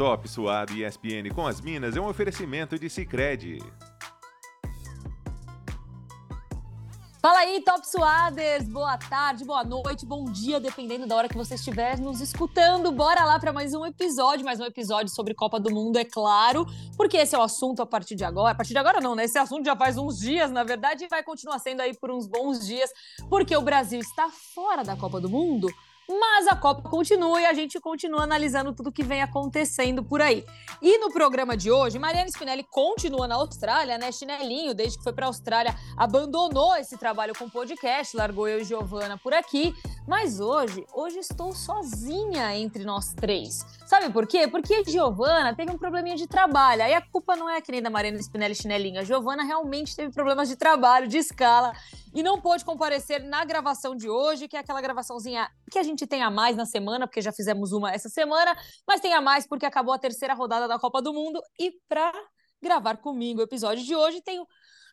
Top Suado e ESPN com as Minas é um oferecimento de Sicredi. Fala aí, Top Suaders! Boa tarde, boa noite, bom dia, dependendo da hora que você estiver nos escutando. Bora lá para mais um episódio, mais um episódio sobre Copa do Mundo, é claro, porque esse é o assunto a partir de agora. A partir de agora não, né? Esse assunto já faz uns dias, na verdade, e vai continuar sendo aí por uns bons dias, porque o Brasil está fora da Copa do Mundo mas a Copa continua e a gente continua analisando tudo que vem acontecendo por aí. E no programa de hoje, Mariana Spinelli continua na Austrália, né? Chinelinho, desde que foi para a Austrália, abandonou esse trabalho com podcast, largou eu e Giovana por aqui. Mas hoje, hoje estou sozinha entre nós três. Sabe por quê? Porque a Giovana teve um probleminha de trabalho. Aí a culpa não é que nem da Mariana Spinelli Chinelinho. A Giovana realmente teve problemas de trabalho, de escala, e não pôde comparecer na gravação de hoje, que é aquela gravaçãozinha que a gente tem a mais na semana, porque já fizemos uma essa semana, mas tem a mais porque acabou a terceira rodada da Copa do Mundo. E para gravar comigo o episódio de hoje, tenho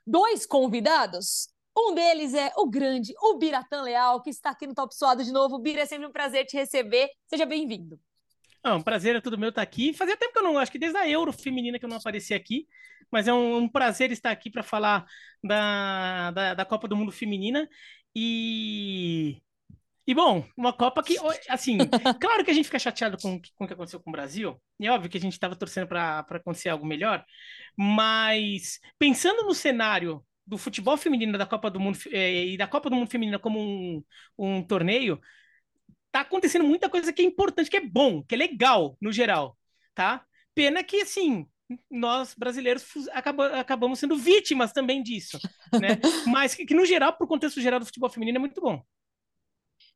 dois convidados. Um deles é o grande, o Biratã Leal, que está aqui no Top Suado de novo. Bira, é sempre um prazer te receber. Seja bem-vindo. É um prazer é tudo meu estar aqui. Fazia tempo que eu não, acho que desde a Euro feminina que eu não apareci aqui, mas é um, um prazer estar aqui para falar da, da, da, Copa do Mundo Feminina. E, e bom, uma Copa que, assim, claro que a gente fica chateado com, com o que aconteceu com o Brasil, e é óbvio que a gente estava torcendo para acontecer algo melhor, mas pensando no cenário do futebol feminino da Copa do Mundo eh, e da Copa do Mundo Feminina como um, um torneio, tá acontecendo muita coisa que é importante, que é bom, que é legal no geral, tá? Pena que, assim, nós brasileiros acaba, acabamos sendo vítimas também disso, né? Mas que, que, no geral, pro contexto geral do futebol feminino, é muito bom.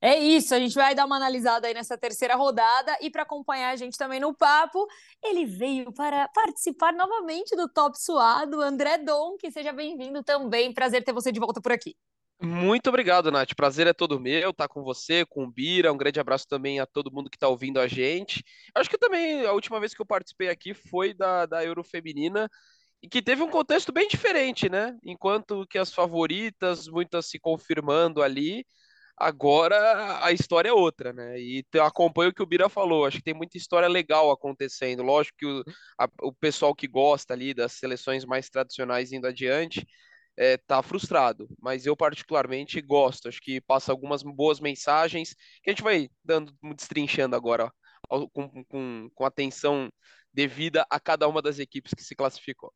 É isso, a gente vai dar uma analisada aí nessa terceira rodada e para acompanhar a gente também no papo, ele veio para participar novamente do Top Suado, André Dom, que seja bem-vindo também. Prazer ter você de volta por aqui. Muito obrigado, Nath. Prazer é todo meu estar com você, com o Bira. Um grande abraço também a todo mundo que está ouvindo a gente. Acho que também a última vez que eu participei aqui foi da, da Euro Feminina e que teve um contexto bem diferente, né? Enquanto que as favoritas, muitas se confirmando ali, agora a história é outra, né? E acompanho o que o Bira falou. Acho que tem muita história legal acontecendo. Lógico que o, a, o pessoal que gosta ali das seleções mais tradicionais indo adiante é, tá frustrado, mas eu particularmente gosto, acho que passa algumas boas mensagens que a gente vai dando, destrinchando agora, ó, com, com, com atenção devida a cada uma das equipes que se classificou.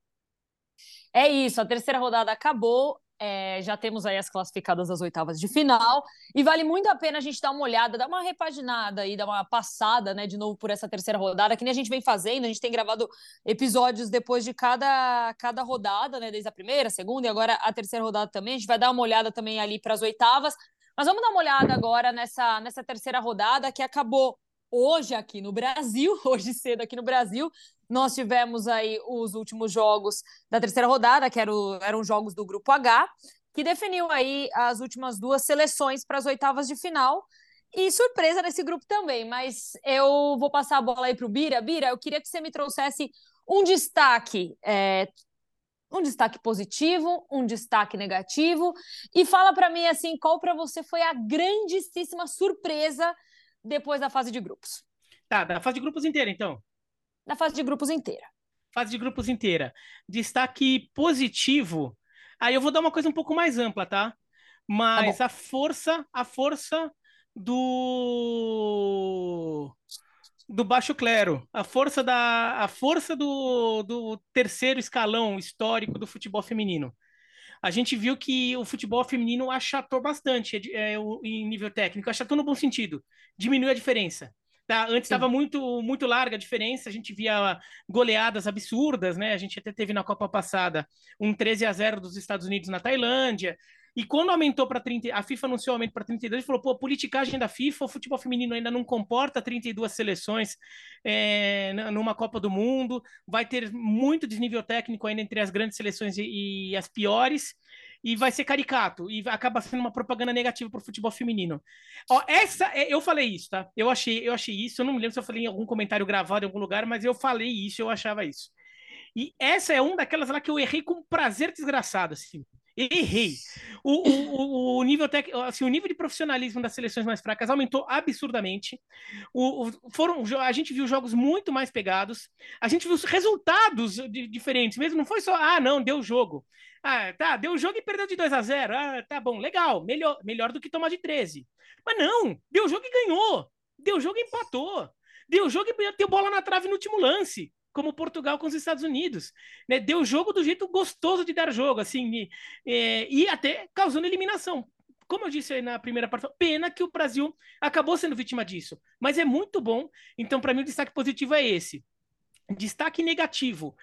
É isso, a terceira rodada acabou é, já temos aí as classificadas das oitavas de final. E vale muito a pena a gente dar uma olhada, dar uma repaginada e dar uma passada, né, de novo por essa terceira rodada, que nem a gente vem fazendo, a gente tem gravado episódios depois de cada, cada rodada, né, desde a primeira, a segunda e agora a terceira rodada também. A gente vai dar uma olhada também ali para as oitavas, mas vamos dar uma olhada agora nessa, nessa terceira rodada que acabou hoje aqui no Brasil, hoje cedo aqui no Brasil, nós tivemos aí os últimos jogos da terceira rodada, que eram, eram jogos do Grupo H, que definiu aí as últimas duas seleções para as oitavas de final. E surpresa nesse grupo também, mas eu vou passar a bola aí para o Bira. Bira, eu queria que você me trouxesse um destaque, é, um destaque positivo, um destaque negativo, e fala para mim assim, qual para você foi a grandíssima surpresa depois da fase de grupos? Tá, da fase de grupos inteira, então na fase de grupos inteira. Fase de grupos inteira. Destaque positivo. Aí eu vou dar uma coisa um pouco mais ampla, tá? Mas tá a força, a força do do baixo clero, a força da a força do, do terceiro escalão histórico do futebol feminino. A gente viu que o futebol feminino achatou bastante é, é, em nível técnico, achatou no bom sentido, diminuiu a diferença. Tá, antes estava muito muito larga a diferença, a gente via goleadas absurdas, né? A gente até teve na Copa passada um 13 a 0 dos Estados Unidos na Tailândia. E quando aumentou para 30, a FIFA anunciou o aumento para 32, falou: pô, politicagem da FIFA, o futebol feminino ainda não comporta 32 seleções é, numa Copa do Mundo, vai ter muito desnível técnico ainda entre as grandes seleções e, e as piores e vai ser caricato e acaba sendo uma propaganda negativa para o futebol feminino. Ó, essa é, eu falei isso, tá? Eu achei, eu achei isso. Eu não me lembro se eu falei em algum comentário gravado em algum lugar, mas eu falei isso, eu achava isso. E essa é uma daquelas lá que eu errei com prazer desgraçado, assim. Errei. O, o, o, nível tec... assim, o nível de profissionalismo das seleções mais fracas aumentou absurdamente. O, foram, a gente viu jogos muito mais pegados. A gente viu resultados diferentes mesmo. Não foi só, ah, não, deu jogo. Ah, tá, deu jogo e perdeu de 2 a 0 Ah, tá bom, legal. Melhor, melhor do que tomar de 13. Mas não, deu jogo e ganhou. Deu jogo e empatou. Deu jogo e deu bola na trave no último lance como Portugal com os Estados Unidos. Né? Deu jogo do jeito gostoso de dar jogo, assim, e, é, e até causando eliminação. Como eu disse aí na primeira parte, pena que o Brasil acabou sendo vítima disso. Mas é muito bom. Então, para mim, o destaque positivo é esse. Destaque negativo,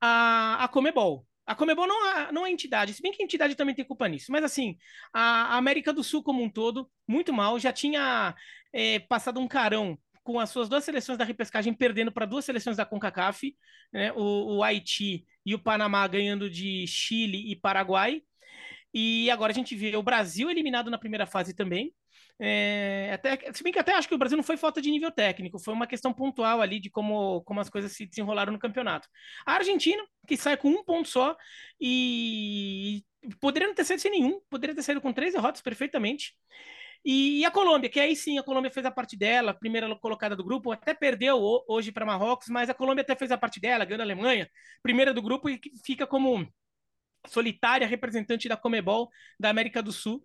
a, a Comebol. A Comebol não é, não é entidade, se bem que a entidade também tem culpa nisso. Mas assim, a América do Sul como um todo, muito mal. Já tinha é, passado um carão com as suas duas seleções da repescagem perdendo para duas seleções da CONCACAF, né? o, o Haiti e o Panamá ganhando de Chile e Paraguai. E agora a gente vê o Brasil eliminado na primeira fase também. É, até, se bem que até acho que o Brasil não foi falta de nível técnico, foi uma questão pontual ali de como, como as coisas se desenrolaram no campeonato. A Argentina, que sai com um ponto só e poderia não ter saído sem nenhum, poderia ter saído com três derrotas perfeitamente. E a Colômbia, que aí sim a Colômbia fez a parte dela, primeira colocada do grupo, até perdeu hoje para Marrocos, mas a Colômbia até fez a parte dela, ganhou a Alemanha, primeira do grupo e fica como solitária representante da Comebol da América do Sul.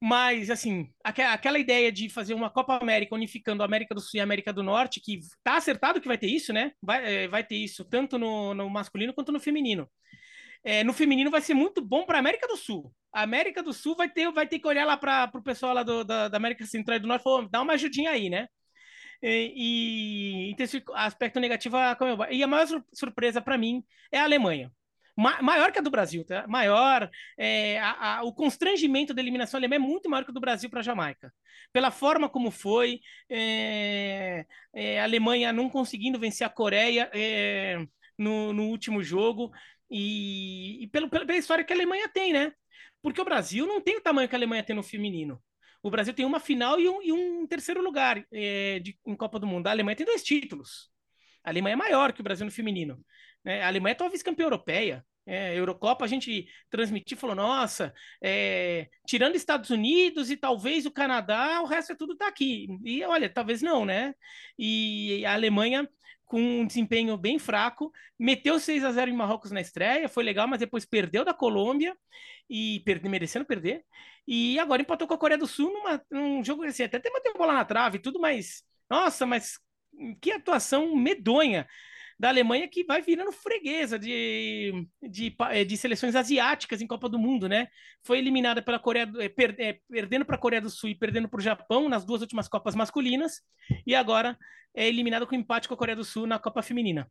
Mas, assim, aquela ideia de fazer uma Copa América unificando a América do Sul e a América do Norte, que tá acertado que vai ter isso, né? Vai, é, vai ter isso tanto no, no masculino quanto no feminino é, no feminino vai ser muito bom para a América do Sul. A América do Sul vai ter, vai ter que olhar lá para o pessoal lá do, da, da, América Central e do Norte e falar, dá uma ajudinha aí, né? E, e aspecto negativo a E a maior surpresa para mim é a Alemanha. Ma maior que a do Brasil, tá? Maior. É, a, a, o constrangimento da eliminação alemã é muito maior que o do Brasil para a Jamaica. Pela forma como foi, é, é, a Alemanha não conseguindo vencer a Coreia é, no, no último jogo. E, e pelo, pela história que a Alemanha tem, né? Porque o Brasil não tem o tamanho que a Alemanha tem no feminino. O Brasil tem uma final e um, e um terceiro lugar é, de, em Copa do Mundo. A Alemanha tem dois títulos. A Alemanha é maior que o Brasil no feminino. Né? A Alemanha é talvez campeã europeia. É, Eurocopa a gente transmitiu falou, nossa, é, tirando Estados Unidos e talvez o Canadá, o resto é tudo tá aqui. E olha, talvez não, né? E a Alemanha com um desempenho bem fraco, meteu 6 a 0 em Marrocos na estreia, foi legal, mas depois perdeu da Colômbia e merecendo perder. E agora empatou com a Coreia do Sul numa, num jogo assim, até tem uma bola na trave e tudo, mas nossa, mas que atuação medonha da Alemanha que vai virando freguesa de, de, eh, de seleções asiáticas em Copa do Mundo, né? Foi eliminada pela Coreia, é, per, é, perdendo para a Coreia do Sul e perdendo para o Japão nas duas últimas Copas masculinas, e agora é eliminada com empate com a Coreia do Sul na Copa Feminina.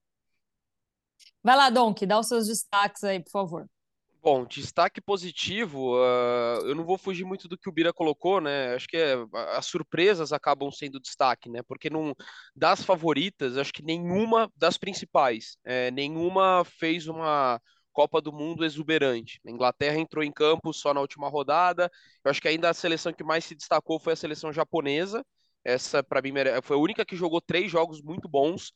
Vai lá, Donk, dá os seus destaques aí, por favor. Bom, destaque positivo, uh, eu não vou fugir muito do que o Bira colocou, né? Acho que é, as surpresas acabam sendo destaque, né? Porque não, das favoritas, acho que nenhuma das principais, é, nenhuma fez uma Copa do Mundo exuberante. A Inglaterra entrou em campo só na última rodada. Eu acho que ainda a seleção que mais se destacou foi a seleção japonesa. Essa, para mim, foi a única que jogou três jogos muito bons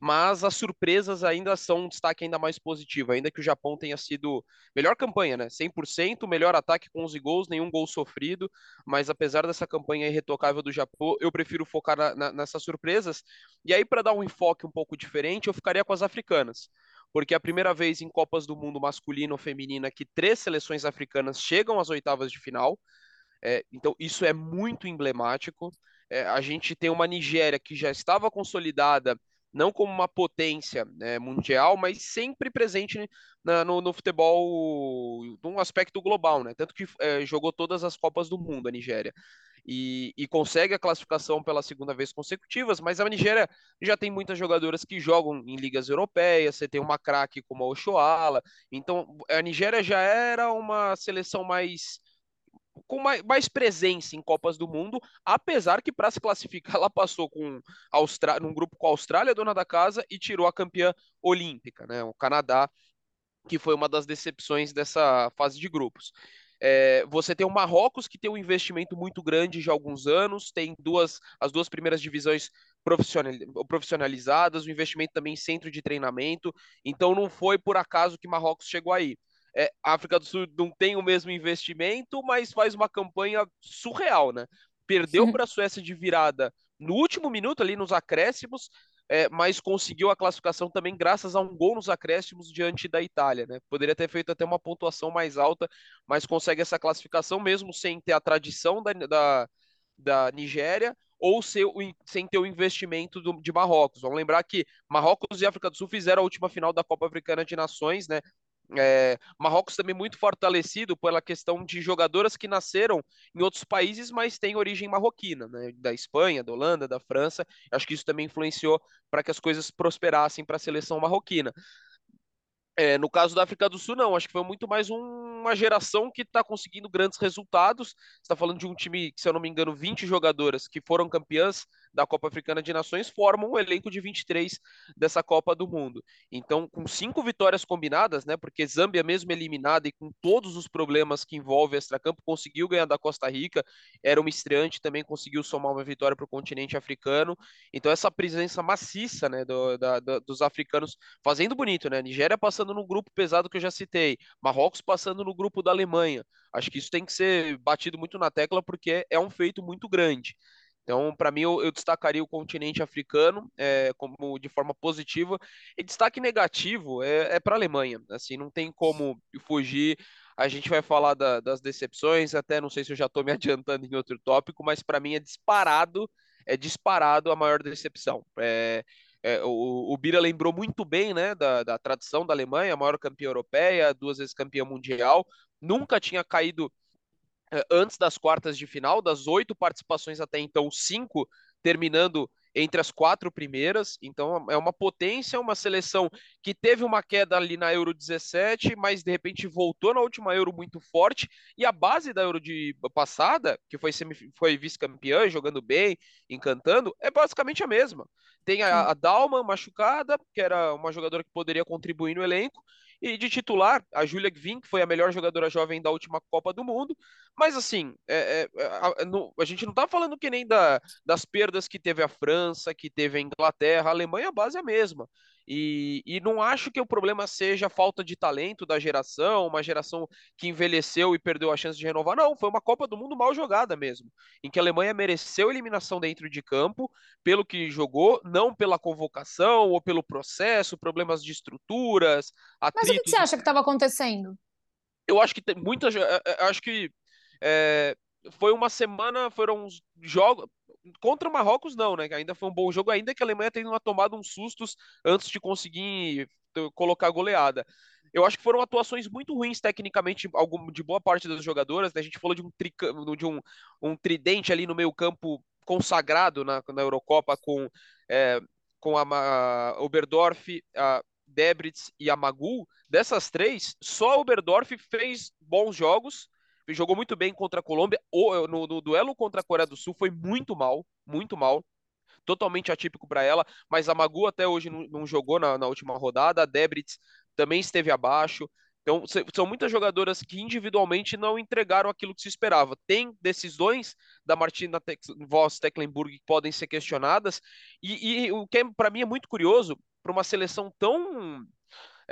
mas as surpresas ainda são um destaque ainda mais positivo, ainda que o Japão tenha sido melhor campanha, né? 100%, melhor ataque com 11 gols, nenhum gol sofrido, mas apesar dessa campanha irretocável do Japão, eu prefiro focar na, na, nessas surpresas. E aí, para dar um enfoque um pouco diferente, eu ficaria com as africanas. Porque é a primeira vez em Copas do Mundo masculino ou feminina que três seleções africanas chegam às oitavas de final. É, então, isso é muito emblemático. É, a gente tem uma Nigéria que já estava consolidada não como uma potência né, mundial, mas sempre presente na, no, no, futebol num aspecto global, né? Tanto que é, jogou todas as Copas do Mundo a Nigéria. E, e, consegue a classificação pela segunda vez consecutivas, mas a Nigéria já tem muitas jogadoras que jogam em ligas europeias, você tem uma craque como a Oshoala, então a Nigéria já era uma seleção mais com mais, mais, presença em Copas do Mundo, apesar que para se classificar ela passou com Austrália, num grupo com a Austrália, dona da casa, e tirou a campeã olímpica, né? O Canadá, que foi uma das decepções dessa fase de grupos. É, você tem o Marrocos, que tem um investimento muito grande já há alguns anos, tem duas, as duas primeiras divisões profissionalizadas, o investimento também em centro de treinamento, então não foi por acaso que Marrocos chegou aí. É, a África do Sul não tem o mesmo investimento, mas faz uma campanha surreal, né? Perdeu para a Suécia de virada no último minuto, ali nos acréscimos, é, mas conseguiu a classificação também graças a um gol nos acréscimos diante da Itália, né? Poderia ter feito até uma pontuação mais alta, mas consegue essa classificação mesmo sem ter a tradição da, da, da Nigéria ou ser, sem ter o investimento do, de Marrocos. Vamos lembrar que Marrocos e África do Sul fizeram a última final da Copa Africana de Nações, né? É, Marrocos também muito fortalecido pela questão de jogadoras que nasceram em outros países, mas têm origem marroquina, né? da Espanha, da Holanda, da França. Acho que isso também influenciou para que as coisas prosperassem para a seleção marroquina. É, no caso da África do Sul, não. Acho que foi muito mais um, uma geração que está conseguindo grandes resultados. Você está falando de um time, se eu não me engano, 20 jogadoras que foram campeãs da Copa Africana de Nações formam um elenco de 23 dessa Copa do Mundo. Então, com cinco vitórias combinadas, né? Porque Zâmbia, mesmo eliminada e com todos os problemas que envolve extracampo, conseguiu ganhar da Costa Rica, era uma estreante, também conseguiu somar uma vitória para o continente africano. Então, essa presença maciça, né, do, da, da, dos africanos fazendo bonito, né? Nigéria passando no grupo pesado que eu já citei, Marrocos passando no grupo da Alemanha. Acho que isso tem que ser batido muito na tecla porque é um feito muito grande. Então, para mim, eu, eu, destacaria o continente africano é, como de forma positiva. E destaque negativo é, é para a Alemanha. Assim, não tem como fugir. A gente vai falar da, das decepções, até não sei se eu já estou me adiantando em outro tópico, mas para mim é disparado, é disparado a maior decepção. É, é, o, o Bira lembrou muito bem né, da, da tradição da Alemanha, a maior campeã europeia, duas vezes campeã mundial, nunca tinha caído antes das quartas de final, das oito participações até então, cinco terminando entre as quatro primeiras. Então é uma potência, uma seleção que teve uma queda ali na Euro 17, mas de repente voltou na última Euro muito forte. E a base da Euro de passada, que foi, foi vice-campeã, jogando bem, encantando, é basicamente a mesma. Tem a, a Dalma machucada, que era uma jogadora que poderia contribuir no elenco, e de titular, a Julia que foi a melhor jogadora jovem da última Copa do Mundo. Mas assim, é, é, a, a, gente não tá falando que nem da, das perdas que teve a França, que teve a Inglaterra, a Alemanha, a base é a mesma. E, e não acho que o problema seja a falta de talento da geração, uma geração que envelheceu e perdeu a chance de renovar. Não, foi uma Copa do Mundo mal jogada mesmo, em que a Alemanha mereceu eliminação dentro de campo pelo que jogou, não pela convocação ou pelo processo, problemas de estruturas. Mas o que você acha que estava acontecendo? Eu acho que tem muitas. É, é, acho que é, foi uma semana, foram jogos contra o Marrocos, não, né? Ainda foi um bom jogo, ainda que a Alemanha tenha tomado uns sustos antes de conseguir colocar goleada. Eu acho que foram atuações muito ruins tecnicamente de boa parte das jogadoras. Né? A gente falou de um, tri, de um, um tridente ali no meio campo consagrado na, na Eurocopa com, é, com a, a Oberdorf, a Debritz e a Magul. Dessas três, só a Oberdorf fez bons jogos jogou muito bem contra a Colômbia. O, no, no, duelo contra a Coreia do Sul foi muito mal, muito mal. Totalmente atípico para ela, mas a Magu até hoje não, não jogou na, na, última rodada. A Debritz também esteve abaixo. Então, são muitas jogadoras que individualmente não entregaram aquilo que se esperava. Tem decisões da Martina Voss Tecklenburg que podem ser questionadas, e, e o que é, para mim é muito curioso, para uma seleção tão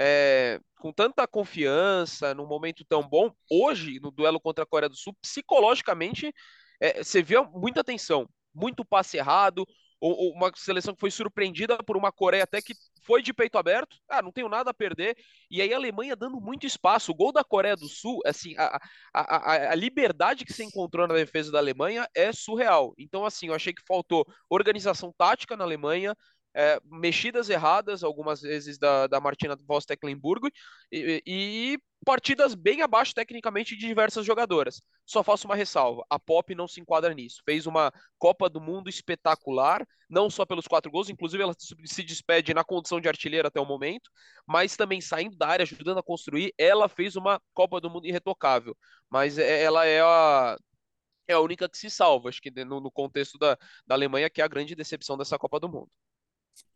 é, com tanta confiança, num momento tão bom, hoje, no duelo contra a Coreia do Sul, psicologicamente, é, você vê muita tensão, muito passe errado, ou, ou uma seleção que foi surpreendida por uma Coreia até que foi de peito aberto, ah, não tenho nada a perder, e aí a Alemanha dando muito espaço. O gol da Coreia do Sul, assim, a, a, a, a liberdade que se encontrou na defesa da Alemanha é surreal. Então, assim, eu achei que faltou organização tática na Alemanha, é, mexidas erradas, algumas vezes, da, da Martina Voss Tecklenburg, e, e, partidas bem abaixo tecnicamente de diversas jogadoras. Só faço uma ressalva: a Pop não se enquadra nisso. Fez uma Copa do Mundo espetacular, não só pelos quatro gols, inclusive ela se despede na condição de artilheira até o momento, mas também saindo da área, ajudando a construir. Ela fez uma Copa do Mundo irretocável, mas é, ela é a. É a única que se salva, acho que no, no contexto da, da Alemanha, que é a grande decepção dessa Copa do Mundo.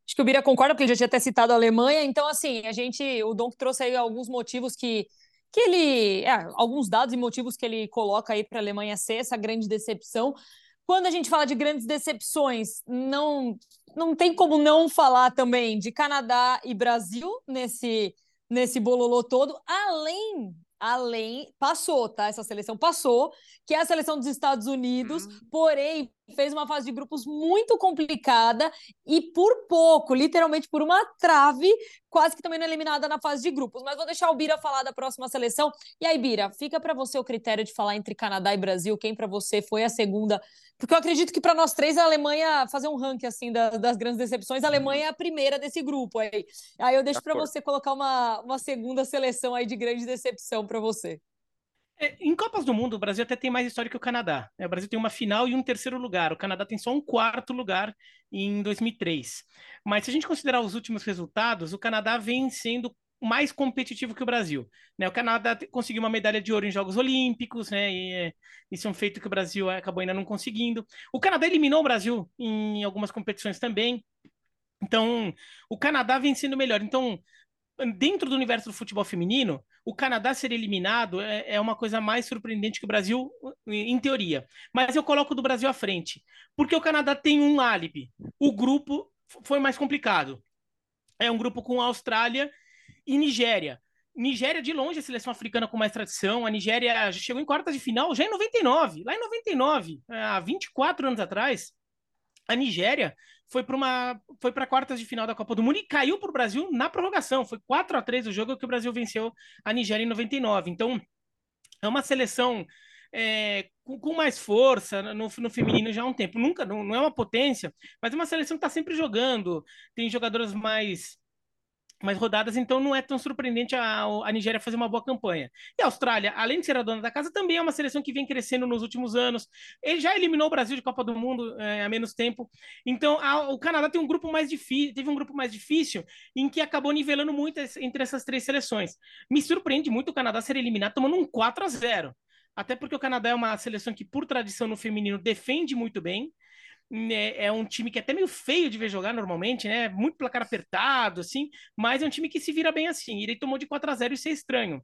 Acho que o Bira concorda, porque ele já tinha até citado a Alemanha. Então, assim, a gente, o Donk trouxe aí alguns motivos que, que ele, é, alguns dados e motivos que ele coloca aí para a Alemanha ser essa grande decepção. Quando a gente fala de grandes decepções, não, não tem como não falar também de Canadá e Brasil nesse nesse bololô todo, além além passou, tá? Essa seleção passou, que é a seleção dos Estados Unidos, uhum. porém fez uma fase de grupos muito complicada e por pouco, literalmente por uma trave, quase que também não eliminada na fase de grupos. Mas vou deixar o Bira falar da próxima seleção. E aí, Bira, fica para você o critério de falar entre Canadá e Brasil, quem para você foi a segunda? Porque eu acredito que para nós três a Alemanha fazer um ranking assim das, das grandes decepções, a Alemanha é a primeira desse grupo aí. Aí eu deixo para você colocar uma, uma segunda seleção aí de grande decepção para você. É, em Copas do Mundo, o Brasil até tem mais história que o Canadá. Né? O Brasil tem uma final e um terceiro lugar. O Canadá tem só um quarto lugar em 2003. Mas se a gente considerar os últimos resultados, o Canadá vem sendo mais competitivo que o Brasil. Né? O Canadá conseguiu uma medalha de ouro em Jogos Olímpicos, né? E, é, isso é um feito que o Brasil acabou ainda não conseguindo. O Canadá eliminou o Brasil em algumas competições também. Então, o Canadá vem sendo melhor. Então, dentro do universo do futebol feminino, o Canadá ser eliminado é, é, uma coisa mais surpreendente que o Brasil, em teoria. Mas eu coloco do Brasil à frente, porque o Canadá tem um álibi. O grupo foi mais complicado. É um grupo com Austrália e Nigéria. Nigéria, de longe, a seleção africana com mais tradição. A Nigéria chegou em quartas de final já em 99. Lá em 99, há 24 anos atrás, a Nigéria foi para uma foi para quartas de final da Copa do Mundo e caiu para o Brasil na prorrogação. Foi 4 a 3 o jogo que o Brasil venceu a Nigéria em 99. Então, é uma seleção é, com, com, mais força no, no, feminino já há um tempo. Nunca, não, não é uma potência, mas é uma seleção que está sempre jogando. Tem jogadoras mais mais rodadas, então não é tão surpreendente a, a Nigéria fazer uma boa campanha. E a Austrália, além de ser a dona da casa, também é uma seleção que vem crescendo nos últimos anos. Ele já eliminou o Brasil de Copa do Mundo é, há menos tempo. Então, a, o Canadá tem um grupo mais difícil, teve um grupo mais difícil, em que acabou nivelando muito entre essas três seleções. Me surpreende muito o Canadá ser eliminado tomando um 4 a 0 até porque o Canadá é uma seleção que, por tradição no feminino, defende muito bem né, é um time que é até meio feio de ver jogar normalmente, né? Muito placar apertado, assim, mas é um time que se vira bem assim. Ele tomou de 4 a 0 isso é estranho.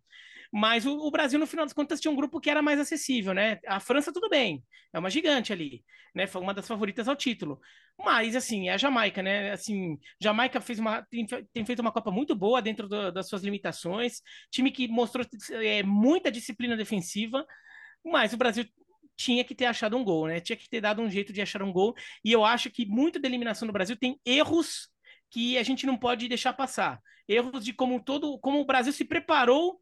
Mas o, o, Brasil, no final das contas, tinha um grupo que era mais acessível, né? A França, tudo bem, é uma gigante ali, né? Foi uma das favoritas ao título. Mas, assim, é a Jamaica, né? Assim, Jamaica fez uma, tem, tem feito uma Copa muito boa dentro do, das suas limitações, time que mostrou é, muita disciplina defensiva, mas o Brasil tinha que ter achado um gol, né? Tinha que ter dado um jeito de achar um gol. E eu acho que muito da eliminação do Brasil tem erros que a gente não pode deixar passar. Erros de como todo, como o Brasil se preparou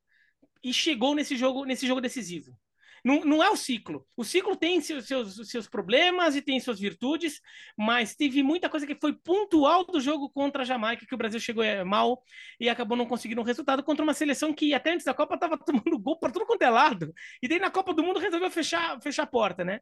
e chegou nesse jogo, nesse jogo decisivo. Não, não é o ciclo. O ciclo tem seus, seus, seus problemas e tem suas virtudes, mas teve muita coisa que foi pontual do jogo contra a Jamaica, que o Brasil chegou é, mal e acabou não conseguindo um resultado contra uma seleção que até antes da Copa estava tomando gol para tudo quanto é lado. E daí na Copa do Mundo resolveu fechar, fechar a porta, né?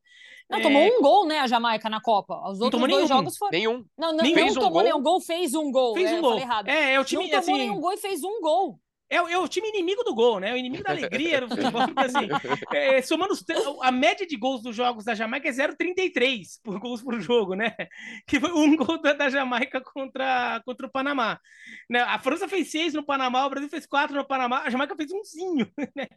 Não, é... tomou um gol, né, a Jamaica na Copa. Os outros dois nenhum. jogos foram. Nenhum. Não, não, nenhum. não tomou gol. nenhum gol, fez um gol. Fez um é, gol. É, é o time. Não tomou assim... nenhum gol e fez um gol. É, é, o time inimigo do gol, né? O inimigo da alegria no futebol. Assim, é, somando os, a média de gols dos jogos da Jamaica é 0,33 por gols por jogo, né? Que foi um gol da, da Jamaica contra, contra o Panamá. Né? A França fez seis no Panamá, o Brasil fez quatro no Panamá, a Jamaica fez umzinho, né?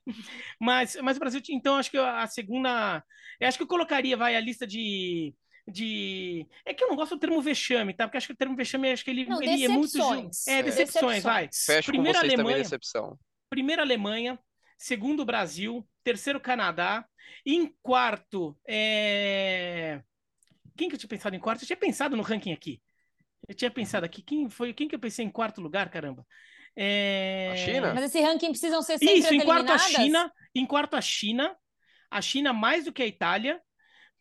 Mas, mas o Brasil, então, acho que a segunda. Eu acho que eu colocaria, vai, a lista de de. É que eu não gosto do termo vexame, tá? Porque acho que o termo vexame acho que ele, não, ele é muito. É, decepções, vai. Fecho Primeira Alemanha, também, decepção. Primeira Alemanha, segundo Brasil, terceiro Canadá, em quarto. É... Quem que eu tinha pensado em quarto? Eu tinha pensado no ranking aqui. Eu tinha pensado aqui. Quem foi? Quem que eu pensei em quarto lugar, caramba? É... A China? Mas esse ranking precisam ser sempre Isso, em quarto a China, em quarto a China, a China mais do que a Itália,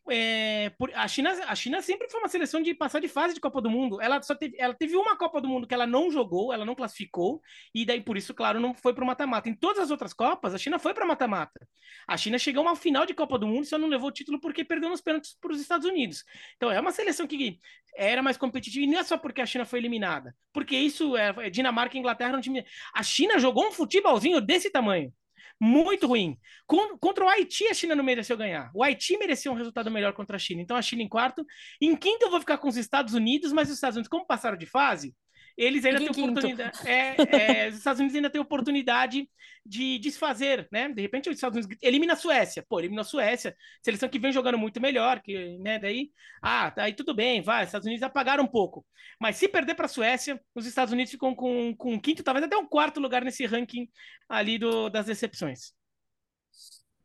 é, por, a, China, a China sempre foi uma seleção de passar de fase de Copa do Mundo. Ela só teve, ela teve uma Copa do Mundo que ela não jogou, ela não classificou, e daí por isso, claro, não foi para o mata-mata. Em todas as outras Copas, a China foi para mata-mata. A China chegou a uma final de Copa do Mundo e só não levou o título porque perdeu nos pênaltis para os Estados Unidos. Então é uma seleção que era mais competitiva, e não é só porque a China foi eliminada, porque isso é, é Dinamarca e Inglaterra um time. A China jogou um futebolzinho desse tamanho muito ruim. Contra o Haiti, a China não mereceu ganhar. O Haiti mereceu um resultado melhor contra a China. Então, a China em quarto. Em quinto, eu vou ficar com os Estados Unidos, mas os Estados Unidos, como passaram de fase, eles ainda têm oportunidade. É, é, os Estados Unidos ainda têm oportunidade de desfazer, né? De repente os Estados Unidos elimina a Suécia. Pô, elimina a Suécia, seleção que vem jogando muito melhor, que, né? Daí, ah, aí tudo bem, vai. Os Estados Unidos apagaram um pouco. Mas se perder para a Suécia, os Estados Unidos ficam com, com um quinto, talvez até um quarto lugar nesse ranking ali do, das decepções.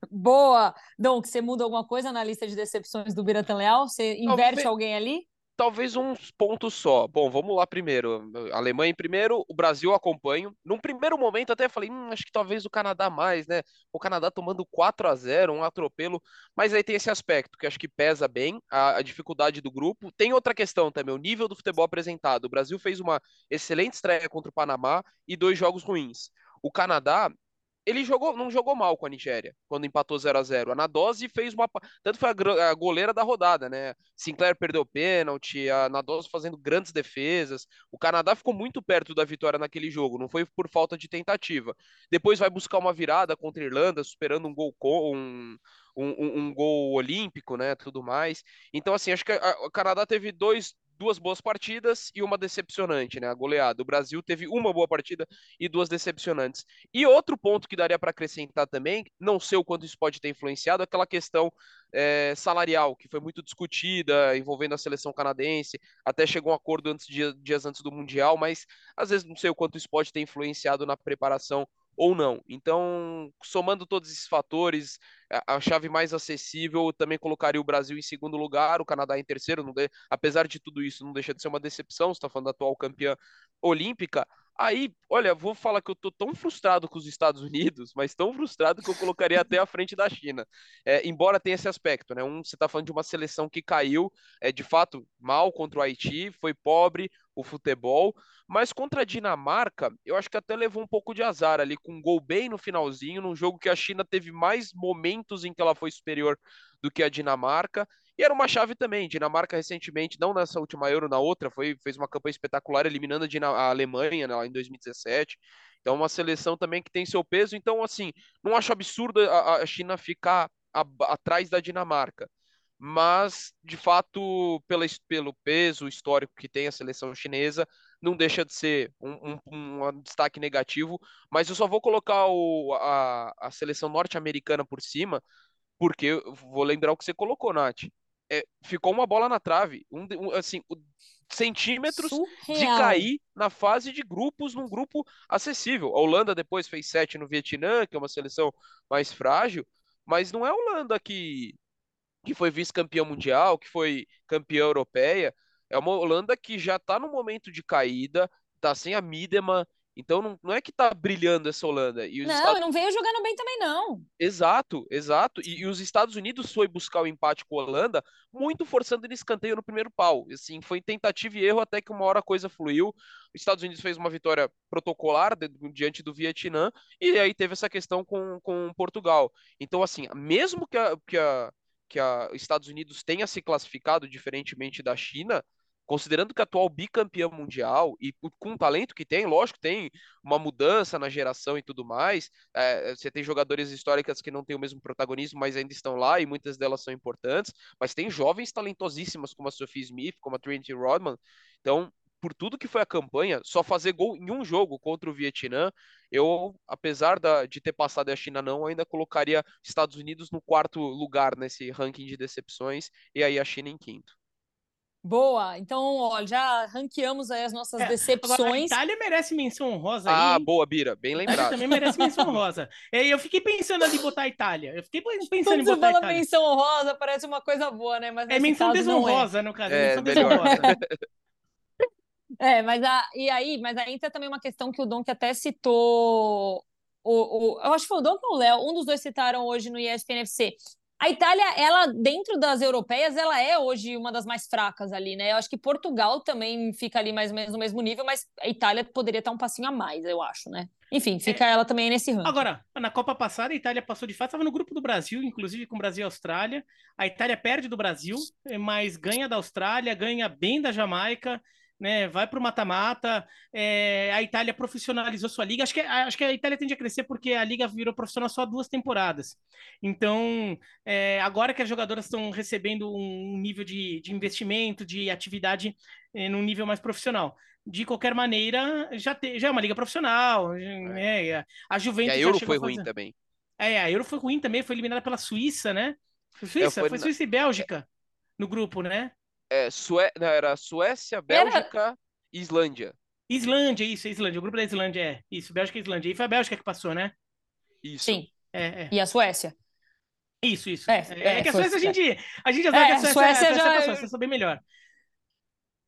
Boa! Dom, que você muda alguma coisa na lista de decepções do Biratan Leal? Você inverte alguém ali? Talvez uns pontos só. Bom, vamos lá primeiro. Alemanha em primeiro, o Brasil acompanho. Num primeiro momento até falei, hum, acho que talvez o Canadá mais, né? O Canadá tomando 4 a 0 um atropelo. Mas aí tem esse aspecto que acho que pesa bem, a, a dificuldade do grupo. Tem outra questão também, o nível do futebol apresentado. O Brasil fez uma excelente estreia contra o Panamá e dois jogos ruins. O Canadá, ele jogou, não jogou mal com a Nigéria, quando empatou 0 a 0 A Nadose fez uma. Tanto foi a, a goleira da rodada, né? Sinclair perdeu o pênalti, a Nadose fazendo grandes defesas. O Canadá ficou muito perto da vitória naquele jogo, não foi por falta de tentativa. Depois vai buscar uma virada contra a Irlanda, superando um gol com um, um, um- um gol olímpico, né? Tudo mais. Então, assim, acho que o Canadá teve dois. Duas boas partidas e uma decepcionante, né? A goleada. O Brasil teve uma boa partida e duas decepcionantes. E outro ponto que daria para acrescentar também, não sei o quanto isso pode ter influenciado, é aquela questão é, salarial, que foi muito discutida, envolvendo a seleção canadense, até chegou um acordo antes, dia- dias antes do Mundial, mas às vezes não sei o quanto isso pode ter influenciado na preparação ou não. Então, somando todos esses fatores, a, chave mais acessível também colocaria o Brasil em segundo lugar, o Canadá em terceiro, de- apesar de tudo isso, não deixa de ser uma decepção, você está falando da atual campeã olímpica, Aí, olha, vou falar que eu tô tão frustrado com os Estados Unidos, mas tão frustrado que eu colocaria até a frente da China. É, embora tenha esse aspecto, né? Um, você tá falando de uma seleção que caiu, é de fato mal contra o Haiti, foi pobre o futebol, mas contra a Dinamarca, eu acho que até levou um pouco de azar ali, com um gol bem no finalzinho, num jogo que a China teve mais momentos em que ela foi superior do que a Dinamarca. E era uma chave também. Dinamarca recentemente, não nessa última Euro, na outra, foi, fez uma campanha espetacular, eliminando a, a Alemanha né, lá em 2017. Então, uma seleção também que tem seu peso. Então, assim, não acho absurdo a, a China ficar a- atrás da Dinamarca. Mas, de fato, pela, pelo peso histórico que tem a seleção chinesa, não deixa de ser um, um- um destaque negativo. Mas eu só vou colocar o- a, a seleção norte-americana por cima, porque vou lembrar o que você colocou, Nath é, ficou uma bola na trave. Um, um, assim, centímetros de Surreal. cair na fase de grupos, num grupo acessível. A Holanda depois fez sete no Vietnã, que é uma seleção mais frágil, mas não é a Holanda que, que foi vice-campeã mundial, que foi campeã europeia. É uma Holanda que já está no momento de caída, está sem a Miedema. Então não, não é que está brilhando essa Holanda. E os Não, Estados não veio jogando bem também, não. Exato, exato. E, e os Estados Unidos foi buscar o empate com a Holanda, muito forçando ele escanteio no primeiro pau. Assim, foi tentativa e erro até que uma hora a coisa fluiu. Os Estados Unidos fez uma vitória protocolar de- diante do Vietnã, e aí teve essa questão com, com Portugal. Então, assim, mesmo que a, que a, que a Estados Unidos tenha se classificado diferentemente da China, considerando que a atual bicampeã mundial e com o talento que tem, lógico, tem uma mudança na geração e tudo mais. É, você tem jogadores históricas que não têm o mesmo protagonismo, mas ainda estão lá e muitas delas são importantes. Mas tem jovens talentosíssimas como a Sophie Smith, como a Trinity Rodman. Então, por tudo que foi a campanha, só fazer gol em um jogo contra o Vietnã, eu, apesar da, de ter passado a China não, ainda colocaria Estados Unidos no quarto lugar nesse ranking de decepções e aí a China em quinto. Boa. Então, ó, já ranqueamos aí as nossas É, Agora, a decepções. Itália merece menção honrosa aí. Ah, boa, Bira, bem A Itália lembrado. também merece menção honrosa. E eu fiquei pensando ali em botar a Itália. Eu fiquei pensando Quando em você botar a fala Itália. menção honrosa, parece uma coisa boa, né? Mas É menção é. desonrosa, no caso. É, menção melhor. desonrosa. É, mas a, e aí, mas aí entra também uma questão que o Dom que até citou. O, o, eu acho que foi o Dom ou o Léo, um dos dois citaram hoje no ESPN FC. A Itália, ela, dentro das europeias, ela é hoje uma das mais fracas ali, né? Eu acho que Portugal também fica ali mais ou menos no mesmo nível, mas a Itália poderia estar um passinho a mais, eu acho, né? Enfim, fica ela também nesse ranking. Agora, na Copa passada, a Itália passou de fase, estava no grupo do Brasil, inclusive com Brasil e Austrália. A Itália perde do Brasil, mas ganha da Austrália, ganha bem da Jamaica. Né? Vai para o mata-mata. É, a Itália profissionalizou sua liga. Acho que, acho que a Itália tende a crescer porque a liga virou profissional só duas temporadas. Então, é, agora que as jogadoras estão recebendo um nível de, de investimento, de atividade é, num nível mais profissional. De qualquer maneira, já, te, já é uma liga profissional. Né? A Juventus. E a Euro foi ruim também. É, a Euro foi ruim também, foi eliminada pela Suíça, né? Foi Suíça? É, foi, foi Suíça e Bélgica no grupo, né? É, Sué... Não, era Suécia, Bélgica era... e Islândia. Islândia, isso, Islândia. O grupo da Islândia é. Isso, Bélgica e Islândia. E foi a Bélgica que passou, né? Isso. Sim. É, é. E a Suécia. Isso, isso. É, é, é que a Suécia a gente, a gente já sabe que a Suécia, a Suécia, a Suécia já... passou, Suécia bem melhor.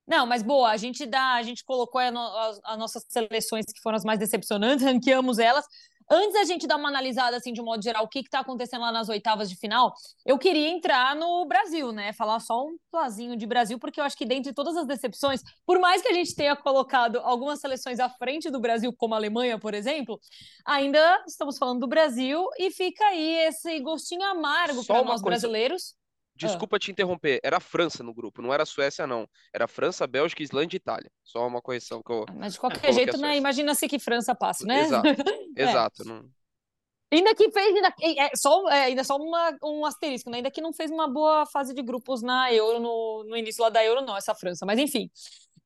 Não, mas boa, a gente dá, a gente colocou as nossas seleções que foram as mais decepcionantes, ranqueamos elas, Antes da gente dar uma analisada, assim, de um modo geral, o que está acontecendo lá nas oitavas de final, eu queria entrar no Brasil, né? Falar só um plazinho de Brasil, porque eu acho que dentre todas as decepções, por mais que a gente tenha colocado algumas seleções à frente do Brasil, como a Alemanha, por exemplo, ainda estamos falando do Brasil e fica aí esse gostinho amargo para nós coisa... brasileiros. Desculpa ah. te interromper, era a França no grupo, não era a Suécia, não. Era França, Bélgica, Islândia e Itália. Só uma correção que eu. Mas de qualquer jeito, né? Imagina-se que França passa, né? Exato. é. Exato. Não... Ainda que fez, ainda, é, só, é, ainda só uma, um asterisco, né? Ainda que não fez uma boa fase de grupos na Euro, no, no início lá da Euro, não, essa França. Mas enfim.